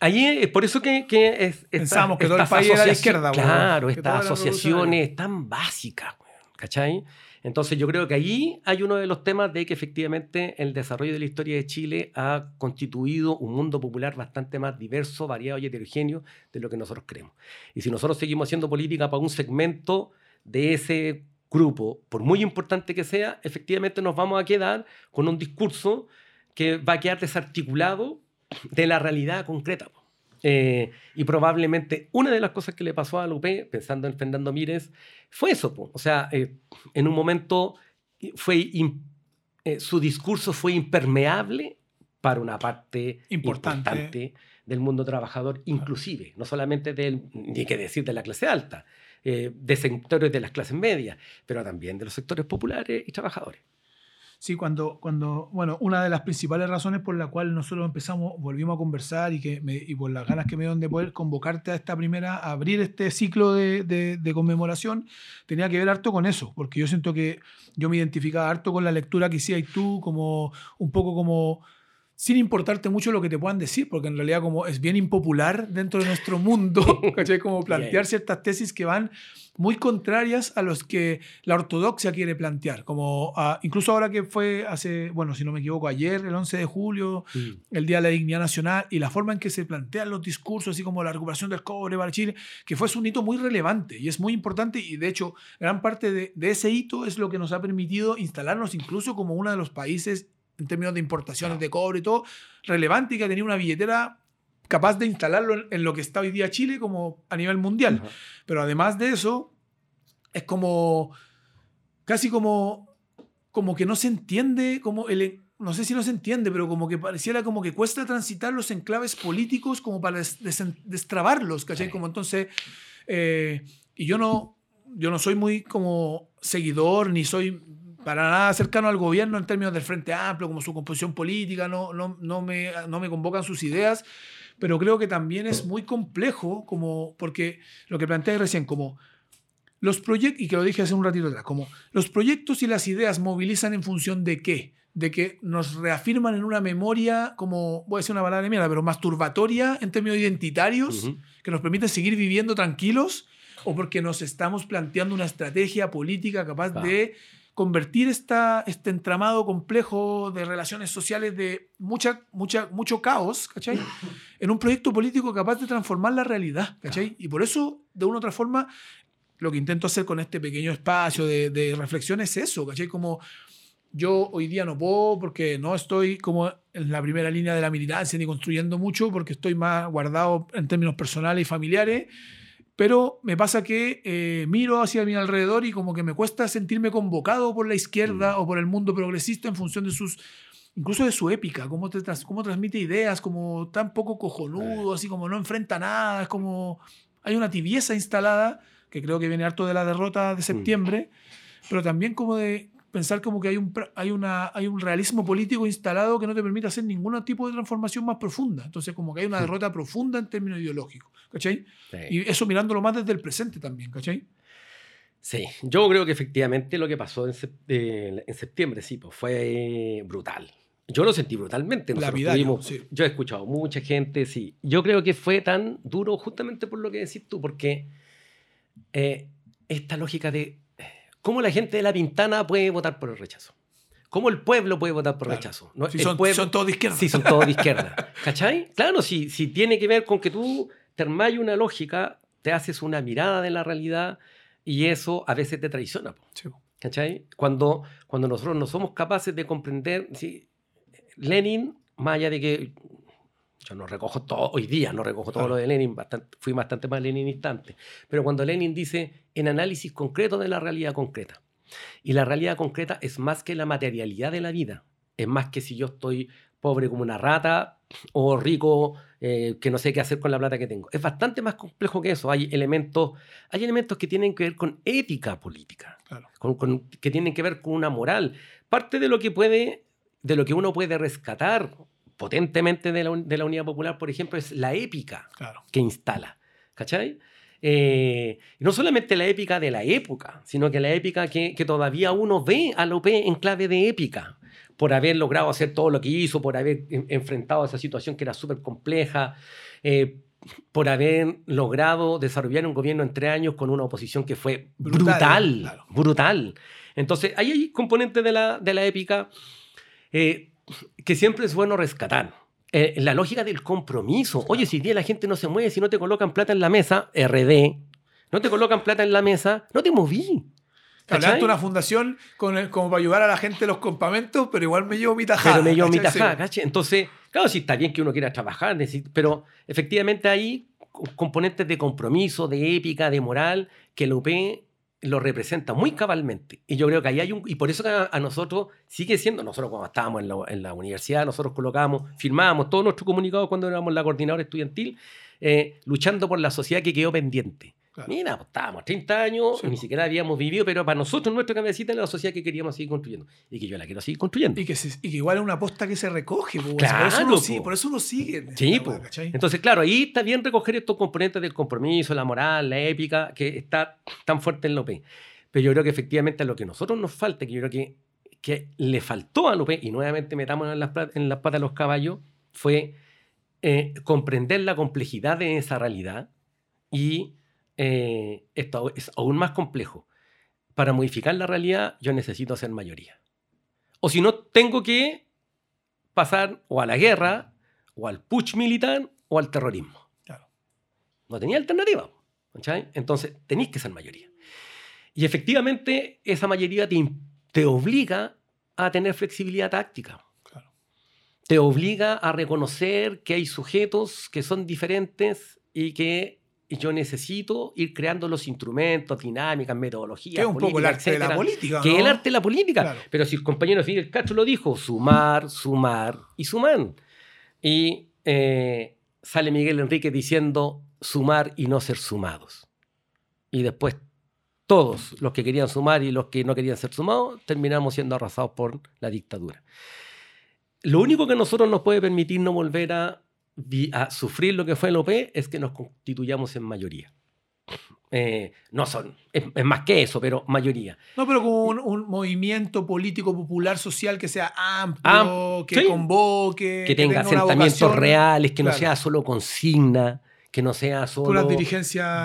Ahí es por eso que, que es, Pensamos que todo el país era de izquierda. Claro, estas asociaciones tan básicas, ¿cachai? Entonces yo creo que ahí hay uno de los temas de que efectivamente el desarrollo de la historia de Chile ha constituido un mundo popular bastante más diverso, variado y heterogéneo de lo que nosotros creemos. Y si nosotros seguimos haciendo política para un segmento de ese grupo, por muy importante que sea, efectivamente nos vamos a quedar con un discurso que va a quedar desarticulado de la realidad concreta. Eh, y probablemente una de las cosas que le pasó a Lupe, pensando en Fernando Mírez, fue eso. po. O sea, eh, en un momento fue im- eh, su discurso fue impermeable para una parte Importante. importante, del mundo trabajador, inclusive, no solamente del, ni que decir de la clase alta, eh, de sectores de las clases medias, pero también de los sectores populares y trabajadores. Sí, cuando, cuando, bueno, una de las principales razones por la cual nosotros empezamos, volvimos a conversar y, que me- y por las ganas que me dieron de poder convocarte a esta primera, a abrir este ciclo de, de- de conmemoración, tenía que ver harto con eso, porque yo siento que yo me identificaba harto con la lectura que hacías tú, como un poco como sin importarte mucho lo que te puedan decir, porque en realidad como es bien impopular dentro de nuestro mundo, ¿cachai? Como plantear ciertas tesis que van muy contrarias a los que la ortodoxia quiere plantear, como ah, incluso ahora que fue hace, bueno, si no me equivoco, ayer, el 11 de julio, el Día de la Dignidad Nacional, y la forma en que se plantean los discursos, así como la recuperación del cobre para Chile, que fue un hito muy relevante y es muy importante, y de hecho, gran parte de, de ese hito es lo que nos ha permitido instalarnos incluso como uno de los países en términos de importaciones de cobre y todo, relevante y que ha tenido una billetera capaz de instalarlo en, lo que está hoy día Chile como a nivel mundial. Ajá. Pero además de eso, es como casi como, como que no se entiende, como el, no sé si no se entiende, pero como que pareciera como que cuesta transitar los enclaves políticos como para des- desen- destrabarlos, ¿cachai? Sí. Como entonces, eh, y yo no, yo no soy muy como seguidor, ni soy para nada cercano al gobierno en términos del Frente Amplio, como su composición política, no, no, no, me, no me convocan sus ideas, pero creo que también es muy complejo, como, porque lo que planteé recién, como los proyectos, y que lo dije hace un ratito atrás, como los proyectos y las ideas movilizan en función de qué? De que nos reafirman en una memoria, como, voy a decir una palabra de mierda, pero masturbatoria en términos identitarios, que nos permiten seguir viviendo tranquilos, o porque nos estamos planteando una estrategia política capaz Ah. de convertir esta, este entramado complejo de relaciones sociales de mucha, mucha, mucho caos, ¿cachai? En un proyecto político capaz de transformar la realidad, ¿cachai? Y por eso, de una u otra forma, lo que intento hacer con este pequeño espacio de, de reflexión es eso, ¿cachai? Como yo hoy día no puedo porque no estoy como en la primera línea de la militancia ni construyendo mucho porque estoy más guardado en términos personales y familiares. Pero me pasa que eh, miro hacia mi alrededor y como que me cuesta sentirme convocado por la izquierda Mm. o por el mundo progresista en función de sus, incluso de su épica, cómo, te cómo transmite ideas, como tan poco Eh. cojonudo, así como no enfrenta nada, es como hay una tibieza instalada, que creo que viene harto de la derrota de septiembre, pero también como de pensar como que hay un, hay, una, hay un realismo político instalado que no te permite hacer ningún tipo de transformación más profunda. Entonces como que hay una Mm. derrota profunda en términos ideológicos, ¿cachai? Sí. Y eso mirándolo más desde el presente también, ¿cachai? Sí, yo creo que efectivamente lo que pasó en, sep- eh, en septiembre, sí, pues fue brutal. Yo lo sentí brutalmente. tuvimos- sí. Yo he escuchado mucha gente, sí. Yo creo que fue tan duro justamente por lo que decís tú, porque eh, esta lógica de cómo la gente de la Pintana puede votar por el rechazo. Cómo el pueblo puede votar por Claro. rechazo. ¿no? Si son, pueblo- son todos de izquierda. Sí, son todos de izquierda. ¿Cachai? Claro, si, si tiene que ver con que tú te armáis una lógica, te haces una mirada de la realidad y eso a veces te traiciona. Sí. ¿Cachai? Cuando, cuando nosotros no somos capaces de comprender, sí, Lenin, más allá de que yo no recojo todo, hoy día no recojo todo Claro. lo de Lenin, bastante- fui bastante más leninistante, pero cuando Lenin dice en análisis concreto de la realidad concreta, y la realidad concreta es más que la materialidad de la vida, es más que si yo estoy pobre como una rata o rico eh, que no sé qué hacer con la plata que tengo. Es bastante más complejo que eso. Hay elementos, hay elementos que tienen que ver con ética política Claro. con- con- que tienen que ver con una moral. Parte de lo que puede, de lo que uno puede rescatar potentemente de la, de la Unidad Popular, por ejemplo, es la épica Claro. que instala. ¿Cachai? Eh, no solamente la épica de la época, sino que la épica que, que todavía uno ve a López en clave de épica, por haber logrado hacer todo lo que hizo, por haber en- enfrentado esa situación que era súper compleja, eh, por haber logrado desarrollar un gobierno en tres años con una oposición que fue Brutal, brutal, claro. brutal. Entonces, ahí hay componentes de la, de la épica eh, que siempre es bueno rescatar. Eh, la lógica del compromiso. Oye, si día la gente no se mueve, si no te colocan plata en la mesa, RD, no te colocan plata en la mesa, no te moví. Hablaste ¿Cachai? una fundación con el- como para ayudar a la gente en los campamentos, pero igual me llevo mi tajada. Pero me llevo mi tajada, ¿cachai? Entonces, claro, sí está bien que uno quiera trabajar, pero efectivamente hay co- componentes de compromiso, de épica, de moral, que el UP lo representa muy cabalmente. Y yo creo que ahí hay un... Y por eso que a, nosotros sigue siendo, nosotros cuando estábamos en la, en la universidad, nosotros colocábamos, firmábamos todos nuestros comunicados cuando éramos la coordinadora estudiantil, eh, luchando por la sociedad que quedó pendiente. Claro. Mira, pues, estábamos 30 años, Sí, ni po. siquiera habíamos vivido, pero para nosotros, nuestra cabecita era la sociedad que queríamos seguir construyendo. Y que yo la quiero seguir construyendo. Y que, se- y que igual es una aposta que se recoge. po, Claro, por, eso uno po. sigue, por eso uno sigue. Sí, po. Entonces, claro, ahí está bien recoger estos componentes del compromiso, la moral, la épica, que está tan fuerte en López. Pero yo creo que efectivamente a lo que a nosotros nos falta, que yo creo que, que le faltó a López, y nuevamente metamos en las, en las patas de los caballos, fue eh, comprender la complejidad de esa realidad y eh, esto es aún más complejo. Para modificar la realidad yo necesito ser mayoría. O si no, tengo que pasar o a la guerra, o al putsch militar, o al terrorismo. Claro. No tenía alternativa. ¿cachai? Entonces, tenéis que ser mayoría. Y efectivamente, esa mayoría te, te obliga a tener flexibilidad táctica. Claro. Te obliga a reconocer que hay sujetos que son diferentes y que yo necesito ir creando los instrumentos, dinámicas, metodologías. Que es un poco el arte de la política. que ¿no? es el arte de la política. Claro. Pero si el compañero Fidel Castro lo dijo, sumar, sumar y sumar. Y eh, sale Miguel Enrique diciendo sumar y no ser sumados. Y después todos los que querían sumar y los que no querían ser sumados terminamos siendo arrasados por la dictadura. Lo único que nosotros nos puede permitir no volver a, a sufrir lo que fue el OP es que nos constituyamos en mayoría. Eh, no son, es, es más que eso, pero mayoría. No, pero como un, un movimiento político popular social que sea amplio, Am- que sí. convoque, que tenga asentamientos reales, que no sea solo consigna, que no sea solo dirigencia.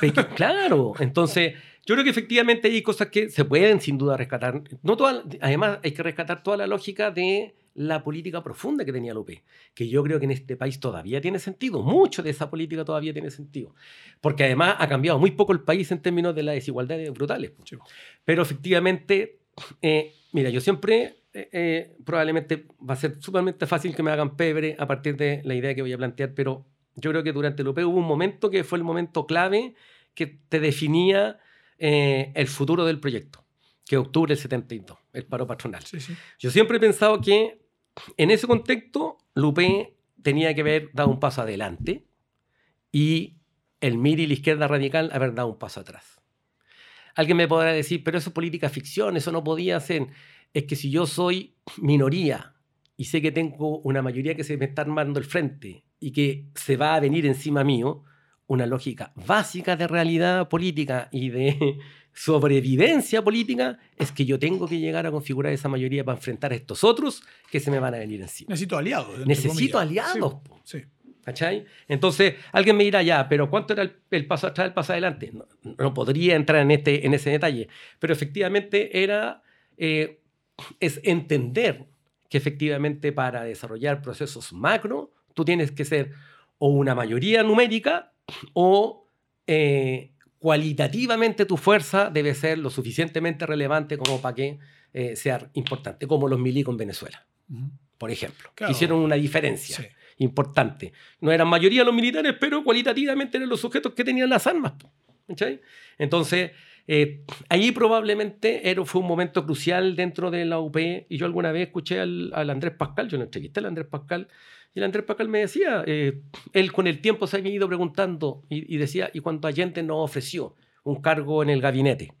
peque- claro, entonces yo creo que efectivamente hay cosas que se pueden sin duda rescatar. No toda- además hay que rescatar toda la lógica de la política profunda que tenía López, que yo creo que en este país todavía tiene sentido, mucho de esa política todavía tiene sentido, porque además ha cambiado muy poco el país en términos de las desigualdades brutales. Sí. Pero efectivamente, eh, mira, yo siempre, eh, eh, probablemente va a ser sumamente fácil que me hagan pebre a partir de la idea que voy a plantear, pero Yo creo que durante el UP hubo un momento que fue el momento clave que te definía eh, el futuro del proyecto, que octubre del 72, el paro patronal. Sí, sí. Yo siempre he pensado que en ese contexto Lupe tenía que haber dado un paso adelante y el MIR y la izquierda radical haber dado un paso atrás. Alguien me podrá decir, pero eso es política ficción, eso no podía ser. Es que si yo soy minoría y sé que tengo una mayoría que se me está armando el frente y que se va a venir encima mío, una lógica básica de realidad política y de sobrevivencia política es que yo tengo que llegar a configurar esa mayoría para enfrentar a estos otros que se me van a venir encima. Necesito aliados. Necesito comillas. aliados. Sí, sí. ¿Cachai? Entonces, alguien me dirá, ya, pero ¿cuánto era el, el paso atrás, el paso adelante? No, no podría entrar en, este, en ese detalle, pero efectivamente era, eh, es entender que efectivamente para desarrollar procesos macro, tú tienes que ser o una mayoría numérica o eh, cualitativamente tu fuerza debe ser lo suficientemente relevante como para que eh, sea importante, como los milicos en Venezuela, Ujú. por ejemplo. Claro. Hicieron una diferencia Sí. importante. No eran mayoría los militares, pero cualitativamente eran los sujetos que tenían las armas. ¿cachai? Entonces, eh, ahí probablemente era, fue un momento crucial dentro de la UP. Y yo alguna vez escuché al, al Andrés Pascal, yo lo entrevisté al Andrés Pascal, y el Andrés Pascal me decía, eh, él con el tiempo se había ido preguntando y, y decía, ¿y cuando Allende nos ofreció un cargo en el gabinete?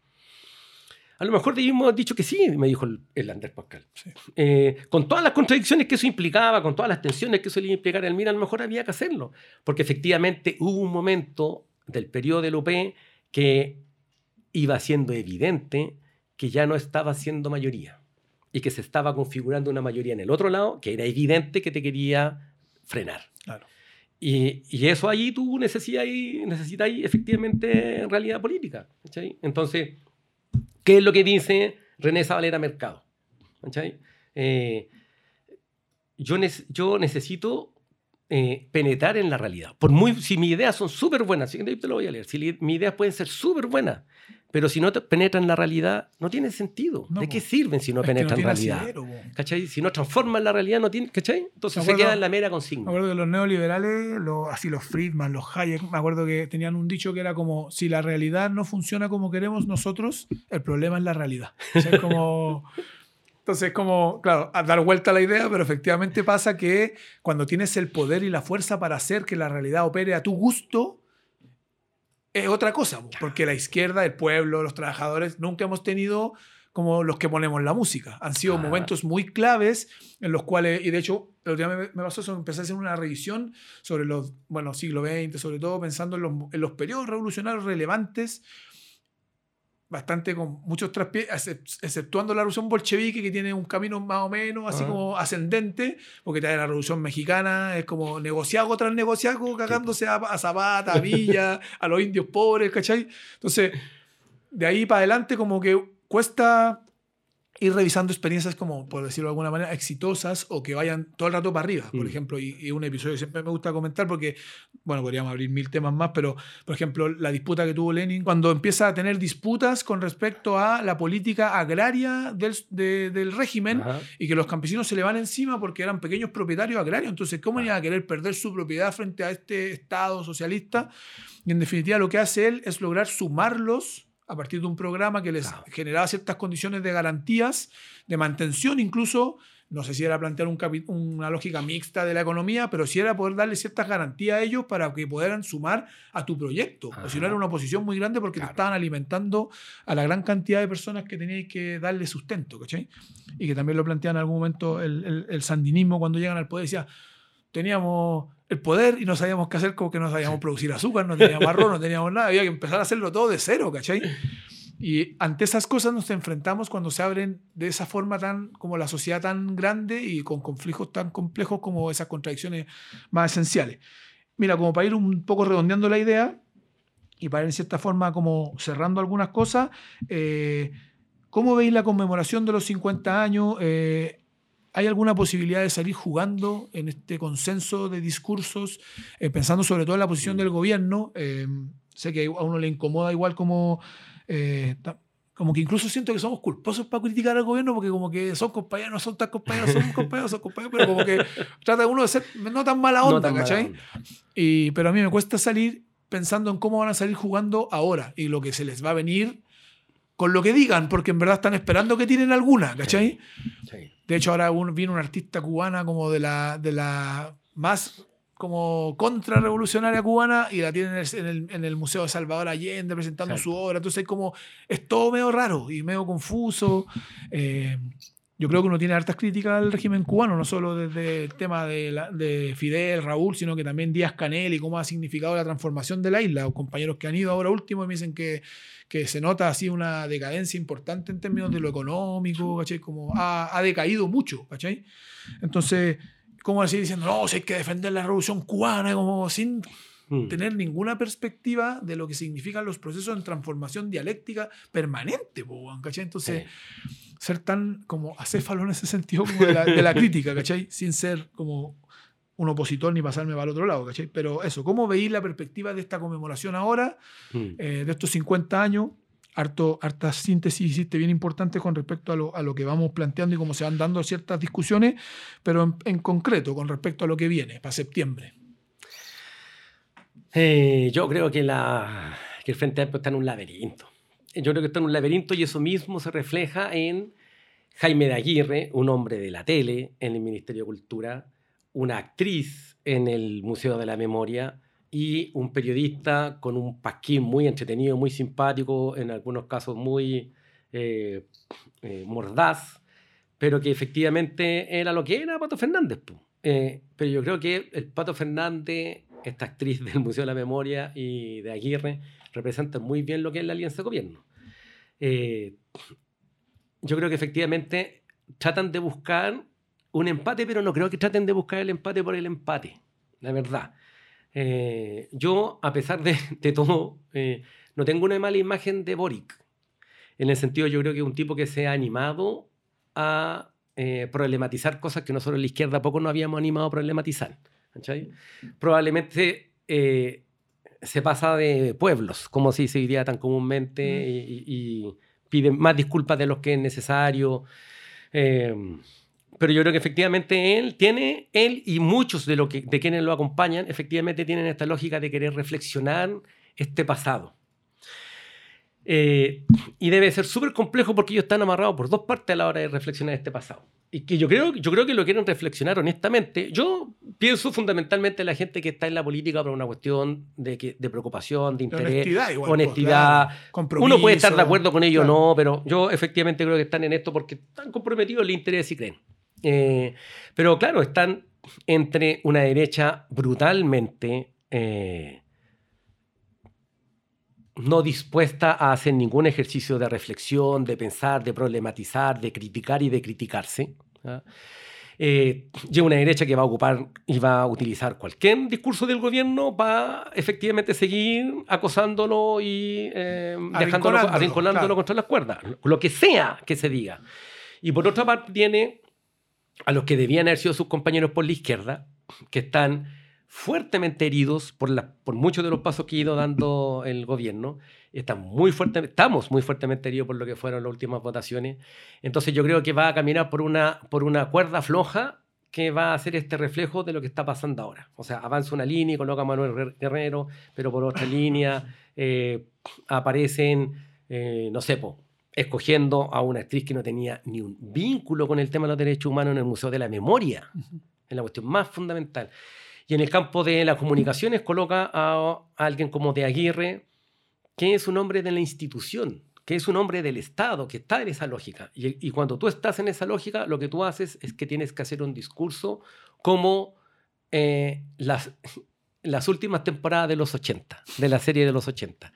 A lo mejor debimos dicho que sí, me dijo el, el Andrés Pascal. Sí. Eh, con todas las contradicciones que eso implicaba, con todas las tensiones que eso le iba a implicar al MIR, a lo mejor había que hacerlo. Porque efectivamente hubo un momento del periodo del UP que iba siendo evidente que ya no estaba siendo mayoría y que se estaba configurando una mayoría en el otro lado que era evidente que te quería frenar. Claro. Y, y eso ahí tú necesitas, necesitas efectivamente realidad política. Entonces, ¿qué es lo que dice René Zabalera Mercado? ¿cachai? Eh, yo necesito eh, penetrar en la realidad. Por muy, si mis ideas son súper buenas, si, te lo voy a leer, si li- mis ideas pueden ser súper buenas, pero si no te penetran en la realidad, no tiene sentido. No, ¿De qué sirven si no penetran en tiene realidad? asidero. ¿Cachai? Si no transforman la realidad, no tiene, ¿cachai? Entonces Me se acuerdo- queda en la mera Me consigna. acuerdo que los neoliberales, los, así los Friedman, los Hayek, me acuerdo que tenían un dicho que era como, si la realidad no funciona como queremos nosotros, el problema es la realidad. O sea, es como... Entonces, como, claro, a dar vuelta a la idea, pero efectivamente pasa que cuando tienes el poder y la fuerza para hacer que la realidad opere a tu gusto, es otra cosa, po, porque la izquierda, el pueblo, los trabajadores, nunca hemos tenido como los que ponemos la música. Han sido Ah. momentos muy claves en los cuales, y de hecho, el día me, me pasó eso, empecé a hacer una revisión sobre los, bueno, siglo XX, sobre todo pensando en los, en los periodos revolucionarios relevantes, bastante con muchos traspiés, excep- exceptuando la revolución bolchevique, que tiene un camino más o menos así Ah. como ascendente, porque trae la revolución mexicana, es como negociago tras negociago, cagándose a, a Zapata, a Villa, a los indios pobres, ¿cachai? Entonces, de ahí para adelante como que cuesta ir revisando experiencias como, por decirlo de alguna manera, exitosas o que vayan todo el rato para arriba, por Mm. ejemplo, y, y un episodio que siempre me gusta comentar porque, bueno, podríamos abrir mil temas más, pero, por ejemplo, la disputa que tuvo Lenin, cuando empieza a tener disputas con respecto a la política agraria del, de- del régimen, Ajá. y que los campesinos se le van encima porque eran pequeños propietarios agrarios. Entonces, ¿cómo iban a querer perder su propiedad frente a este Estado socialista? Y en definitiva, lo que hace él es lograr sumarlos a partir de un programa que les Claro. generaba ciertas condiciones de garantías, de mantención incluso. No sé si era plantear un una lógica mixta de la economía, pero sí era poder darle ciertas garantías a ellos para que pudieran sumar a tu proyecto. O si no, Ajá. era una oposición muy grande porque Claro. te estaban alimentando a la gran cantidad de personas que teníais que darle sustento, ¿cachai? y que también lo plantean en algún momento el, el- el sandinismo cuando llegan al poder, decía, teníamos el poder y no sabíamos qué hacer, como que no sabíamos producir azúcar, no teníamos arroz, no teníamos nada, había que empezar a hacerlo todo de cero, ¿cachai? Y ante esas cosas nos enfrentamos cuando se abren de esa forma tan, como la sociedad tan grande y con conflictos tan complejos como esas contradicciones más esenciales. Mira, como para ir un poco redondeando la idea y para ir en cierta forma como cerrando algunas cosas, eh, ¿cómo veis la conmemoración de los 50 años? Eh, ¿Hay alguna posibilidad de salir jugando en este consenso de discursos, eh, pensando sobre todo en la posición del gobierno? Eh, sé que a uno le incomoda igual como eh, como que incluso siento que somos culposos para criticar al gobierno porque como que son compañeros, no son tan compañeros, son compañeros, son compañeros, pero como que trata uno de ser no tan mala onda, No tan mala ¿cachai? onda. Y, pero a mí me cuesta salir pensando en cómo van a salir jugando ahora y lo que se les va a venir con lo que digan, porque en verdad están esperando que tienen alguna, ¿cachai? Sí. De hecho, ahora un- viene una artista cubana como de la, de la más como contrarrevolucionaria cubana y la tienen en el, en Museo de Salvador Allende presentando Exacto. su obra. Entonces, es como, es todo medio raro y medio confuso. Eh, yo creo que uno tiene hartas críticas al régimen cubano, no solo desde el tema de, la- de Fidel, Raúl, sino que también Díaz Canel y cómo ha significado la transformación de la isla. Los compañeros que han ido ahora último me dicen que, que se nota así una decadencia importante en términos de lo económico, ¿cachai? Como ha, ha decaído mucho, ¿cachai? Entonces, ¿cómo así diciendo, no, si hay que defender la revolución cubana, como sin Mm. tener ninguna perspectiva de lo que significan los procesos en transformación dialéctica permanente, ¿cachai? Entonces, ser tan como acéfalo en ese sentido como de la, de la crítica, ¿cachai? Sin ser como un opositor ni pasarme para el otro lado, ¿cachai? Pero eso, ¿cómo veis la perspectiva de esta conmemoración ahora, Mm. eh, de estos 50 años? Harto, harta síntesis hiciste bien importante con respecto a lo, a lo que vamos planteando y cómo se van dando ciertas discusiones, pero en, en concreto con respecto a lo que viene para septiembre. Eh, yo creo que, la, que el Frente Amplio está en un laberinto. Yo creo que está en un laberinto y eso mismo se refleja en Jaime de Aguirre, un hombre de la tele en el Ministerio de Cultura, una actriz en el Museo de la Memoria y un periodista con un pasquín muy entretenido, muy simpático, en algunos casos muy eh, eh, mordaz, pero que efectivamente era lo que era Pato Fernández. Eh, pero yo creo que el Pato Fernández, esta actriz del Museo de la Memoria y de Aguirre, representan muy bien lo que es la alianza de gobierno. Eh, yo creo que efectivamente tratan de buscar un empate, pero no creo que traten de buscar el empate por el empate, la verdad. Eh, yo, a pesar de, de todo, eh, no tengo una mala imagen de Boric. En el sentido, yo creo que es un tipo que se ha animado a eh, problematizar cosas que nosotros en la izquierda poco nos habíamos animado a problematizar. ¿cachai? Probablemente se pasa de pueblos, como se dice hoy día tan comúnmente, y, y- y pide más disculpas de los que es necesario. Pero yo creo que efectivamente él tiene, él y muchos de, lo que, de quienes lo acompañan, efectivamente tienen esta lógica de querer reflexionar este pasado. Eh, y debe ser súper complejo porque ellos están amarrados por dos partes a la hora de reflexionar este pasado. Y que yo creo, yo creo que lo quieren reflexionar honestamente. Yo pienso fundamentalmente en la gente que está en la política por una cuestión de, que, de preocupación, de De interés, honestidad igual. pues, honestidad. claro. Compromiso. Uno puede estar de acuerdo con ello o claro. no, pero yo efectivamente creo que están en esto porque están comprometidos el interés y creen. Eh, pero claro, están entre una derecha brutalmente eh, no dispuesta a hacer ningún ejercicio de reflexión, de pensar, de problematizar, de criticar y de criticarse. Eh, y una derecha que va a ocupar y va a utilizar cualquier discurso del gobierno para efectivamente seguir acosándolo y eh, dejándolo, arrinconándolo claro. contra las cuerdas, lo que sea que se diga. Y por otra parte tiene a los que debían haber sido sus compañeros por la izquierda, que están fuertemente heridos por, la- por muchos de los pasos que ha ido dando el gobierno. Están muy fuerte, estamos muy fuertemente heridos por lo que fueron las últimas votaciones. Entonces yo creo que va a caminar por una, por una cuerda floja que va a hacer este reflejo de lo que está pasando ahora. O sea, avanza una línea y coloca a Manuel Guer- Guerrero, pero por otra línea eh, aparecen, eh, no sé, po, escogiendo a una actriz que no tenía ni un vínculo con el tema de los derechos humanos en el Museo de la Memoria, en la cuestión más fundamental. Y en el campo de las comunicaciones coloca a, a alguien como de Aguirre, que es un hombre de la institución, que es un hombre del Estado, que está en esa lógica. Y, y cuando tú estás en esa lógica, lo que tú haces es que tienes que hacer un discurso como eh, las, las últimas temporadas de los 80, de la serie de los 80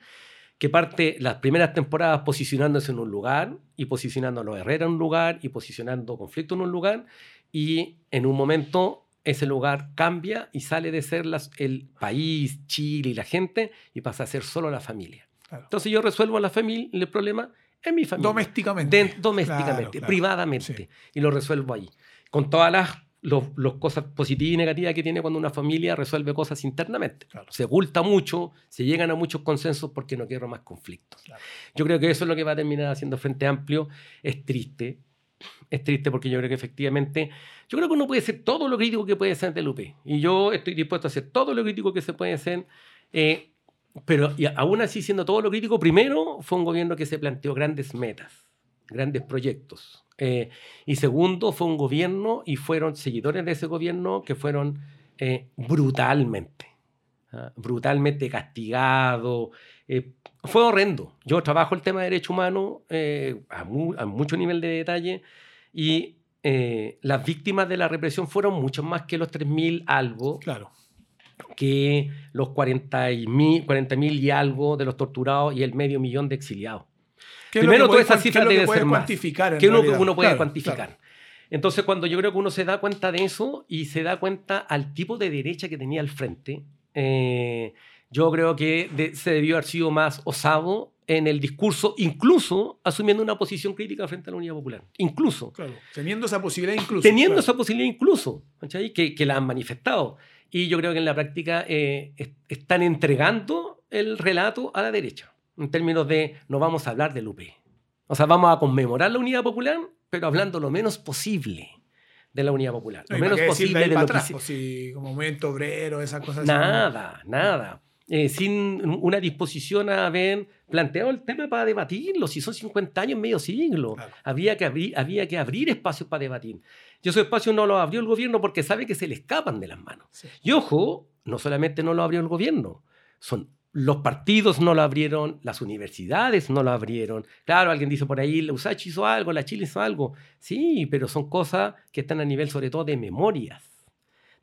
que parte las primeras temporadas posicionándose en un lugar y posicionando a los Herrera en un lugar y posicionando conflicto en un lugar y en un momento ese lugar cambia y sale de ser las- el país, Chile y la gente y pasa a ser solo la familia. Claro. Entonces yo resuelvo la familia, el problema en mi familia. Domésticamente. Domésticamente, Claro, claro. privadamente. Sí. Y lo resuelvo ahí. Con todas las los, los cosas positivas y negativas que tiene cuando una familia resuelve cosas internamente. Claro. Se oculta mucho, se llegan a muchos consensos porque no quiero más conflictos. Claro. Yo creo que eso es lo que va a terminar haciendo Frente Amplio. Es triste. Es triste porque yo creo que efectivamente, yo creo que uno puede hacer todo lo crítico que puede ser del UP. Y yo estoy dispuesto a hacer todo lo crítico que se puede hacer. eh, pero y aún así, siendo todo lo crítico, primero fue un gobierno que se planteó grandes metas, grandes proyectos. Eh, y segundo, fue un gobierno y fueron seguidores de ese gobierno que fueron eh, brutalmente, ah, brutalmente castigados. eh, fue horrendo. Yo trabajo el tema de derecho humano eh, a, mu- a mucho nivel de detalle y eh, las víctimas de la represión fueron mucho más que los 3.000 algo, Claro. que los 40.000 40.000 y algo de los torturados y el medio millón de exiliados. ¿Qué es lo Primero, que puedes toda esa cuan- cifra qué es lo que debe puedes ser más. que uno, uno puede Claro, cuantificar. claro. Entonces, cuando yo creo que uno se da cuenta de eso y se da cuenta al tipo de derecha que tenía al frente, eh, yo creo que de- se debió haber sido más osado en el discurso, incluso asumiendo una posición crítica frente a la Unidad Popular. Incluso. Claro, Teniendo esa posibilidad incluso. Teniendo claro. esa posibilidad incluso, ¿cachai? Que, que la han manifestado. Y yo creo que en la práctica eh, es- están entregando el relato a la derecha, en términos de no vamos a hablar del UP. O sea, vamos a conmemorar la unidad popular, pero hablando lo menos posible de la unidad popular. No, Lo menos posible de de lo que atrás, hice- pues, si como movimiento obrero, esas cosas. así. Nada, nada. Eh, sin una disposición a haber planteado el tema para debatirlo, si son 50 años, medio siglo. Claro. Había, que abrir, había que abrir espacios para debatir. Y esos espacios no los abrió el gobierno porque sabe que se le escapan de las manos. Sí. Y ojo, no solamente no lo abrió el gobierno, son los partidos no lo abrieron, las universidades no lo abrieron. Claro, alguien dice por ahí, la USACH hizo algo, la Chile hizo algo. Sí, pero son cosas que están a nivel sobre todo de memorias.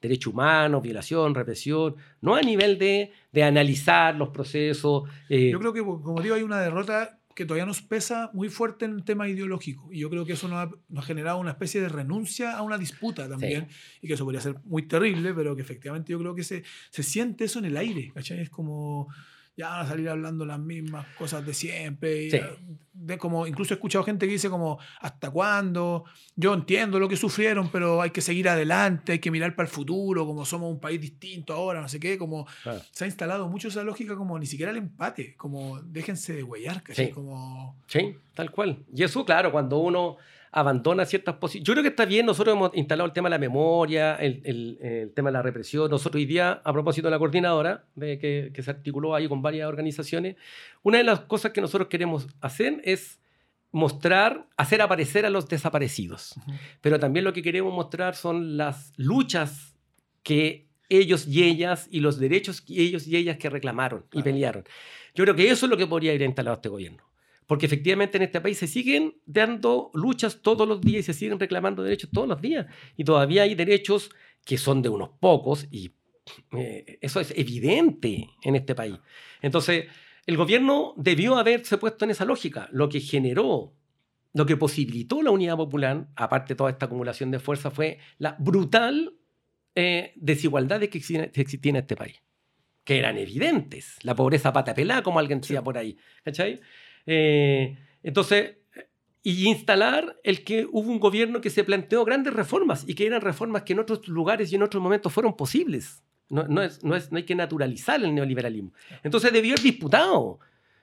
Derecho humano, violación, represión, no a nivel de, de analizar los procesos. eh, Yo creo que, como digo, hay una derrota que todavía nos pesa muy fuerte en el tema ideológico. Y yo creo que eso nos ha, nos ha generado una especie de renuncia a una disputa también. Y que eso podría ser muy terrible, pero que efectivamente yo creo que se, se siente eso en el aire. ¿cachai? Es como ya van a salir hablando las mismas cosas de siempre. y, Sí. de como, incluso he escuchado gente que dice como, ¿hasta cuándo? Yo entiendo lo que sufrieron, pero hay que seguir adelante, hay que mirar para el futuro, como somos un país distinto ahora, no sé qué, como se ha instalado mucho esa lógica como ni siquiera el empate, como déjense de huellar. Sí. Como... Sí, tal cual. Y eso, claro, cuando uno abandona ciertas posiciones. Yo creo que está bien, nosotros hemos instalado el tema de la memoria, el, el- el tema de la represión. Nosotros hoy día, a propósito de la coordinadora, de que, que se articuló ahí con varias organizaciones, una de las cosas que nosotros queremos hacer es mostrar, hacer aparecer a los desaparecidos. Pero también lo que queremos mostrar son las luchas que ellos y ellas y los derechos que ellos y ellas que reclamaron y Claro. pelearon. Yo creo que eso es lo que podría ir instalado este gobierno. Porque efectivamente en este país se siguen dando luchas todos los días y se siguen reclamando derechos todos los días. Y todavía hay derechos que son de unos pocos y eh, eso es evidente en este país. Entonces, el gobierno debió haberse puesto en esa lógica, lo que generó, lo que posibilitó la unidad popular, aparte de toda esta acumulación de fuerza, fue la brutal eh, desigualdades que exi- que existían en este país, que eran evidentes, la pobreza pata pelada, como alguien decía por ahí, ¿cachai? Eh, entonces, y instalar el que hubo un gobierno que se planteó grandes reformas y que eran reformas que en otros lugares y en otros momentos fueron posibles. No, no, es, no, es, no hay que naturalizar el neoliberalismo. Entonces debió haber disputado.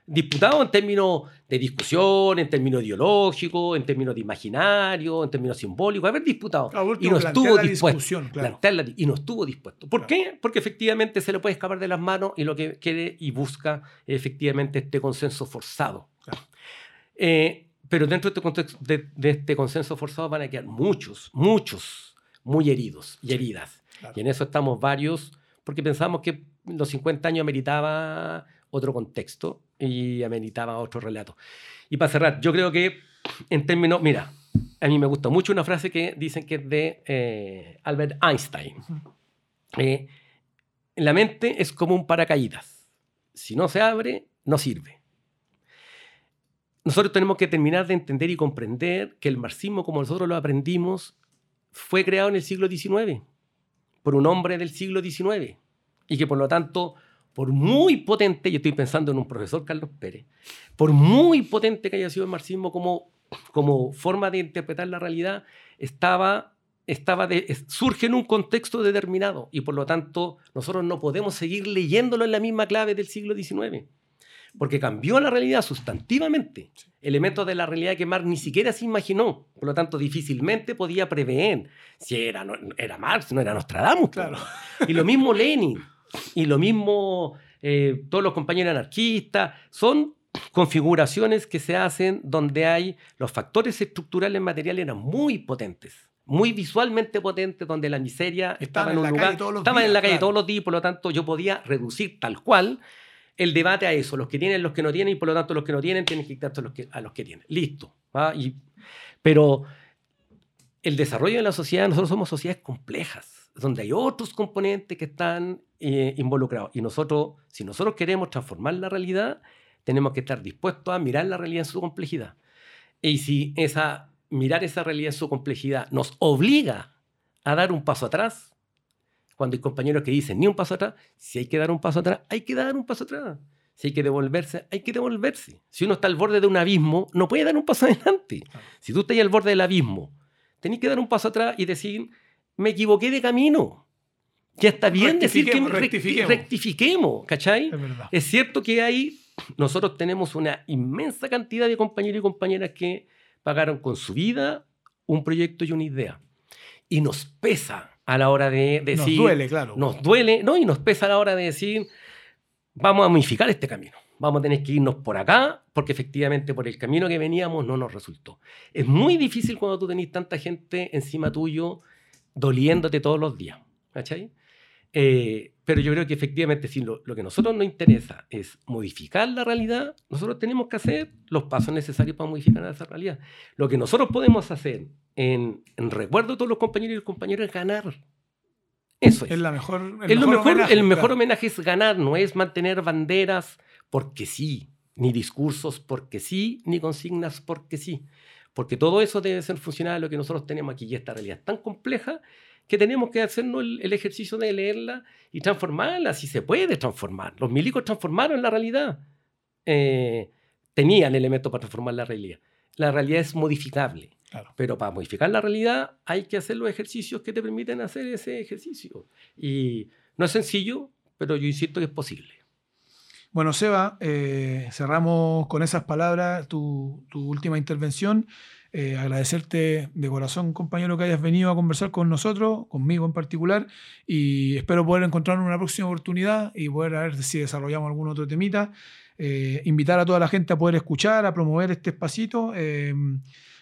Disputado en términos de discusión, en términos ideológicos, en términos de imaginario, en términos simbólicos, haber disputado. Y no estuvo dispuesto. claro. Y no estuvo dispuesto. ¿Por Claro. qué? Porque efectivamente se le puede escapar de las manos y lo que quiere y busca efectivamente este consenso forzado. Eh, pero dentro de este, contexto- de- de este consenso forzado van a quedar muchos, muchos muy heridos y heridas. Claro. Y en eso estamos varios, porque pensamos que los 50 años ameritaba otro contexto y ameritaba otro relato. Y para cerrar, yo creo que en términos, mira, a mí me gusta mucho una frase que dicen que es de eh, Albert Einstein. Eh, la mente es como un paracaídas. Si no se abre, no sirve. Nosotros tenemos que terminar de entender y comprender que el marxismo, como nosotros lo aprendimos, fue creado en el siglo XIX por un hombre del siglo XIX y que por lo tanto, por muy potente, yo estoy pensando en un profesor Carlos Pérez, por muy potente que haya sido el marxismo como, como forma de interpretar la realidad, estaba estaba surge en un contexto determinado y por lo tanto nosotros no podemos seguir leyéndolo en la misma clave del siglo XIX, porque cambió la realidad sustantivamente, elementos de la realidad que Marx ni siquiera se imaginó, por lo tanto difícilmente podía prever si era, no- era Marx, no era Nostradamus. Claro. Y lo mismo Lenin, y lo mismo eh, todos los compañeros anarquistas, son configuraciones que se hacen donde hay los factores estructurales materiales eran muy potentes, muy visualmente potentes, donde la miseria estaba en en un lugar, calle todos los estaba en días, la calle claro. todos los días, y por lo tanto yo podía reducir tal cual el debate a eso, los que tienen, los que no tienen, y por lo tanto los que no tienen tienen que quitarse a los que, a los que tienen. Listo. Y- pero el desarrollo de la sociedad, nosotros somos sociedades complejas, donde hay otros componentes que están eh, involucrados. Y nosotros, si nosotros queremos transformar la realidad, tenemos que estar dispuestos a mirar la realidad en su complejidad. Y si esa, mirar esa realidad en su complejidad nos obliga a dar un paso atrás, cuando hay compañeros que dicen ni un paso atrás, si hay que dar un paso atrás, hay que dar un paso atrás. Si hay que devolverse, hay que devolverse. Si uno está al borde de un abismo, no puede dar un paso adelante. Si tú estás al borde del abismo, tenés que dar un paso atrás y decir, me equivoqué de camino. Ya está bien decir que Rectifiquemos, recti- rectifiquemos. ¿cachai? Es. Es cierto que hay, nosotros tenemos una inmensa cantidad de compañeros y compañeras que pagaron con su vida un proyecto y una idea. Y nos pesa a la hora de Nos decir... duele, claro. Nos duele, ¿no? Y nos pesa a la hora de decir, vamos a modificar este camino. Vamos a tener que irnos por acá, porque efectivamente por el camino que veníamos no nos resultó. Es muy difícil cuando tú tenés tanta gente encima tuyo doliéndote todos los días. ¿Cachai? Eh, pero yo creo que efectivamente, si lo, lo que a nosotros nos interesa es modificar la realidad, nosotros tenemos que hacer los pasos necesarios para modificar esa realidad. Lo que nosotros podemos hacer en, en recuerdo de todos los compañeros y los compañeros es ganar. Eso es. Es la mejor. El Es lo mejor, homenaje, el mejor claro. homenaje es ganar, no es mantener banderas porque sí, ni discursos porque sí, ni consignas porque sí. Porque todo eso debe ser funcional a lo que nosotros tenemos aquí. Y esta realidad es tan compleja que tenemos que hacernos el, el ejercicio de leerla y transformarla, si se puede transformar. Los milicos transformaron la realidad. Eh, tenían elementos para transformar la realidad. La realidad es modificable. Claro. Pero para modificar la realidad hay que hacer los ejercicios que te permiten hacer ese ejercicio. Y no es sencillo, pero yo insisto que es posible. Bueno, Seba, eh, cerramos con esas palabras tu, tu última intervención. Eh, agradecerte de corazón, compañero, que hayas venido a conversar con nosotros, conmigo en particular, y espero poder encontrar una próxima oportunidad y poder ver si desarrollamos algún otro temita. Eh, invitar a toda la gente a poder escuchar, a promover este espacito. Eh,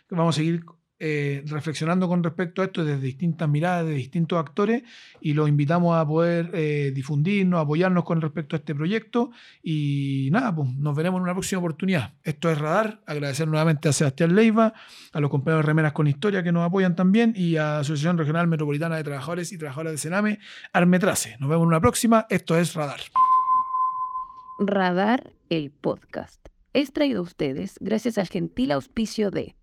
vamos a seguir eh, reflexionando con respecto a esto desde distintas miradas, de distintos actores, y los invitamos a poder eh, difundirnos, apoyarnos con respecto a este proyecto. Y nada, pues nos veremos en una próxima oportunidad. Esto es Radar. Agradecer nuevamente a Sebastián Leiva, a los compañeros de Remeras con Historia que nos apoyan también y a la Asociación Regional Metropolitana de Trabajadores y Trabajadoras de Sename, Armetrace. Nos vemos en una próxima. Esto es Radar. Radar, el podcast. Es traído a ustedes gracias al gentil auspicio de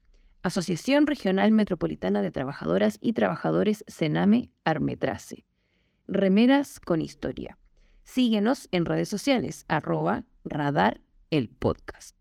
Asociación Regional Metropolitana de Trabajadoras y Trabajadores Sename Armetrace. Remeras con historia. Síguenos en redes sociales, arroba radar el podcast.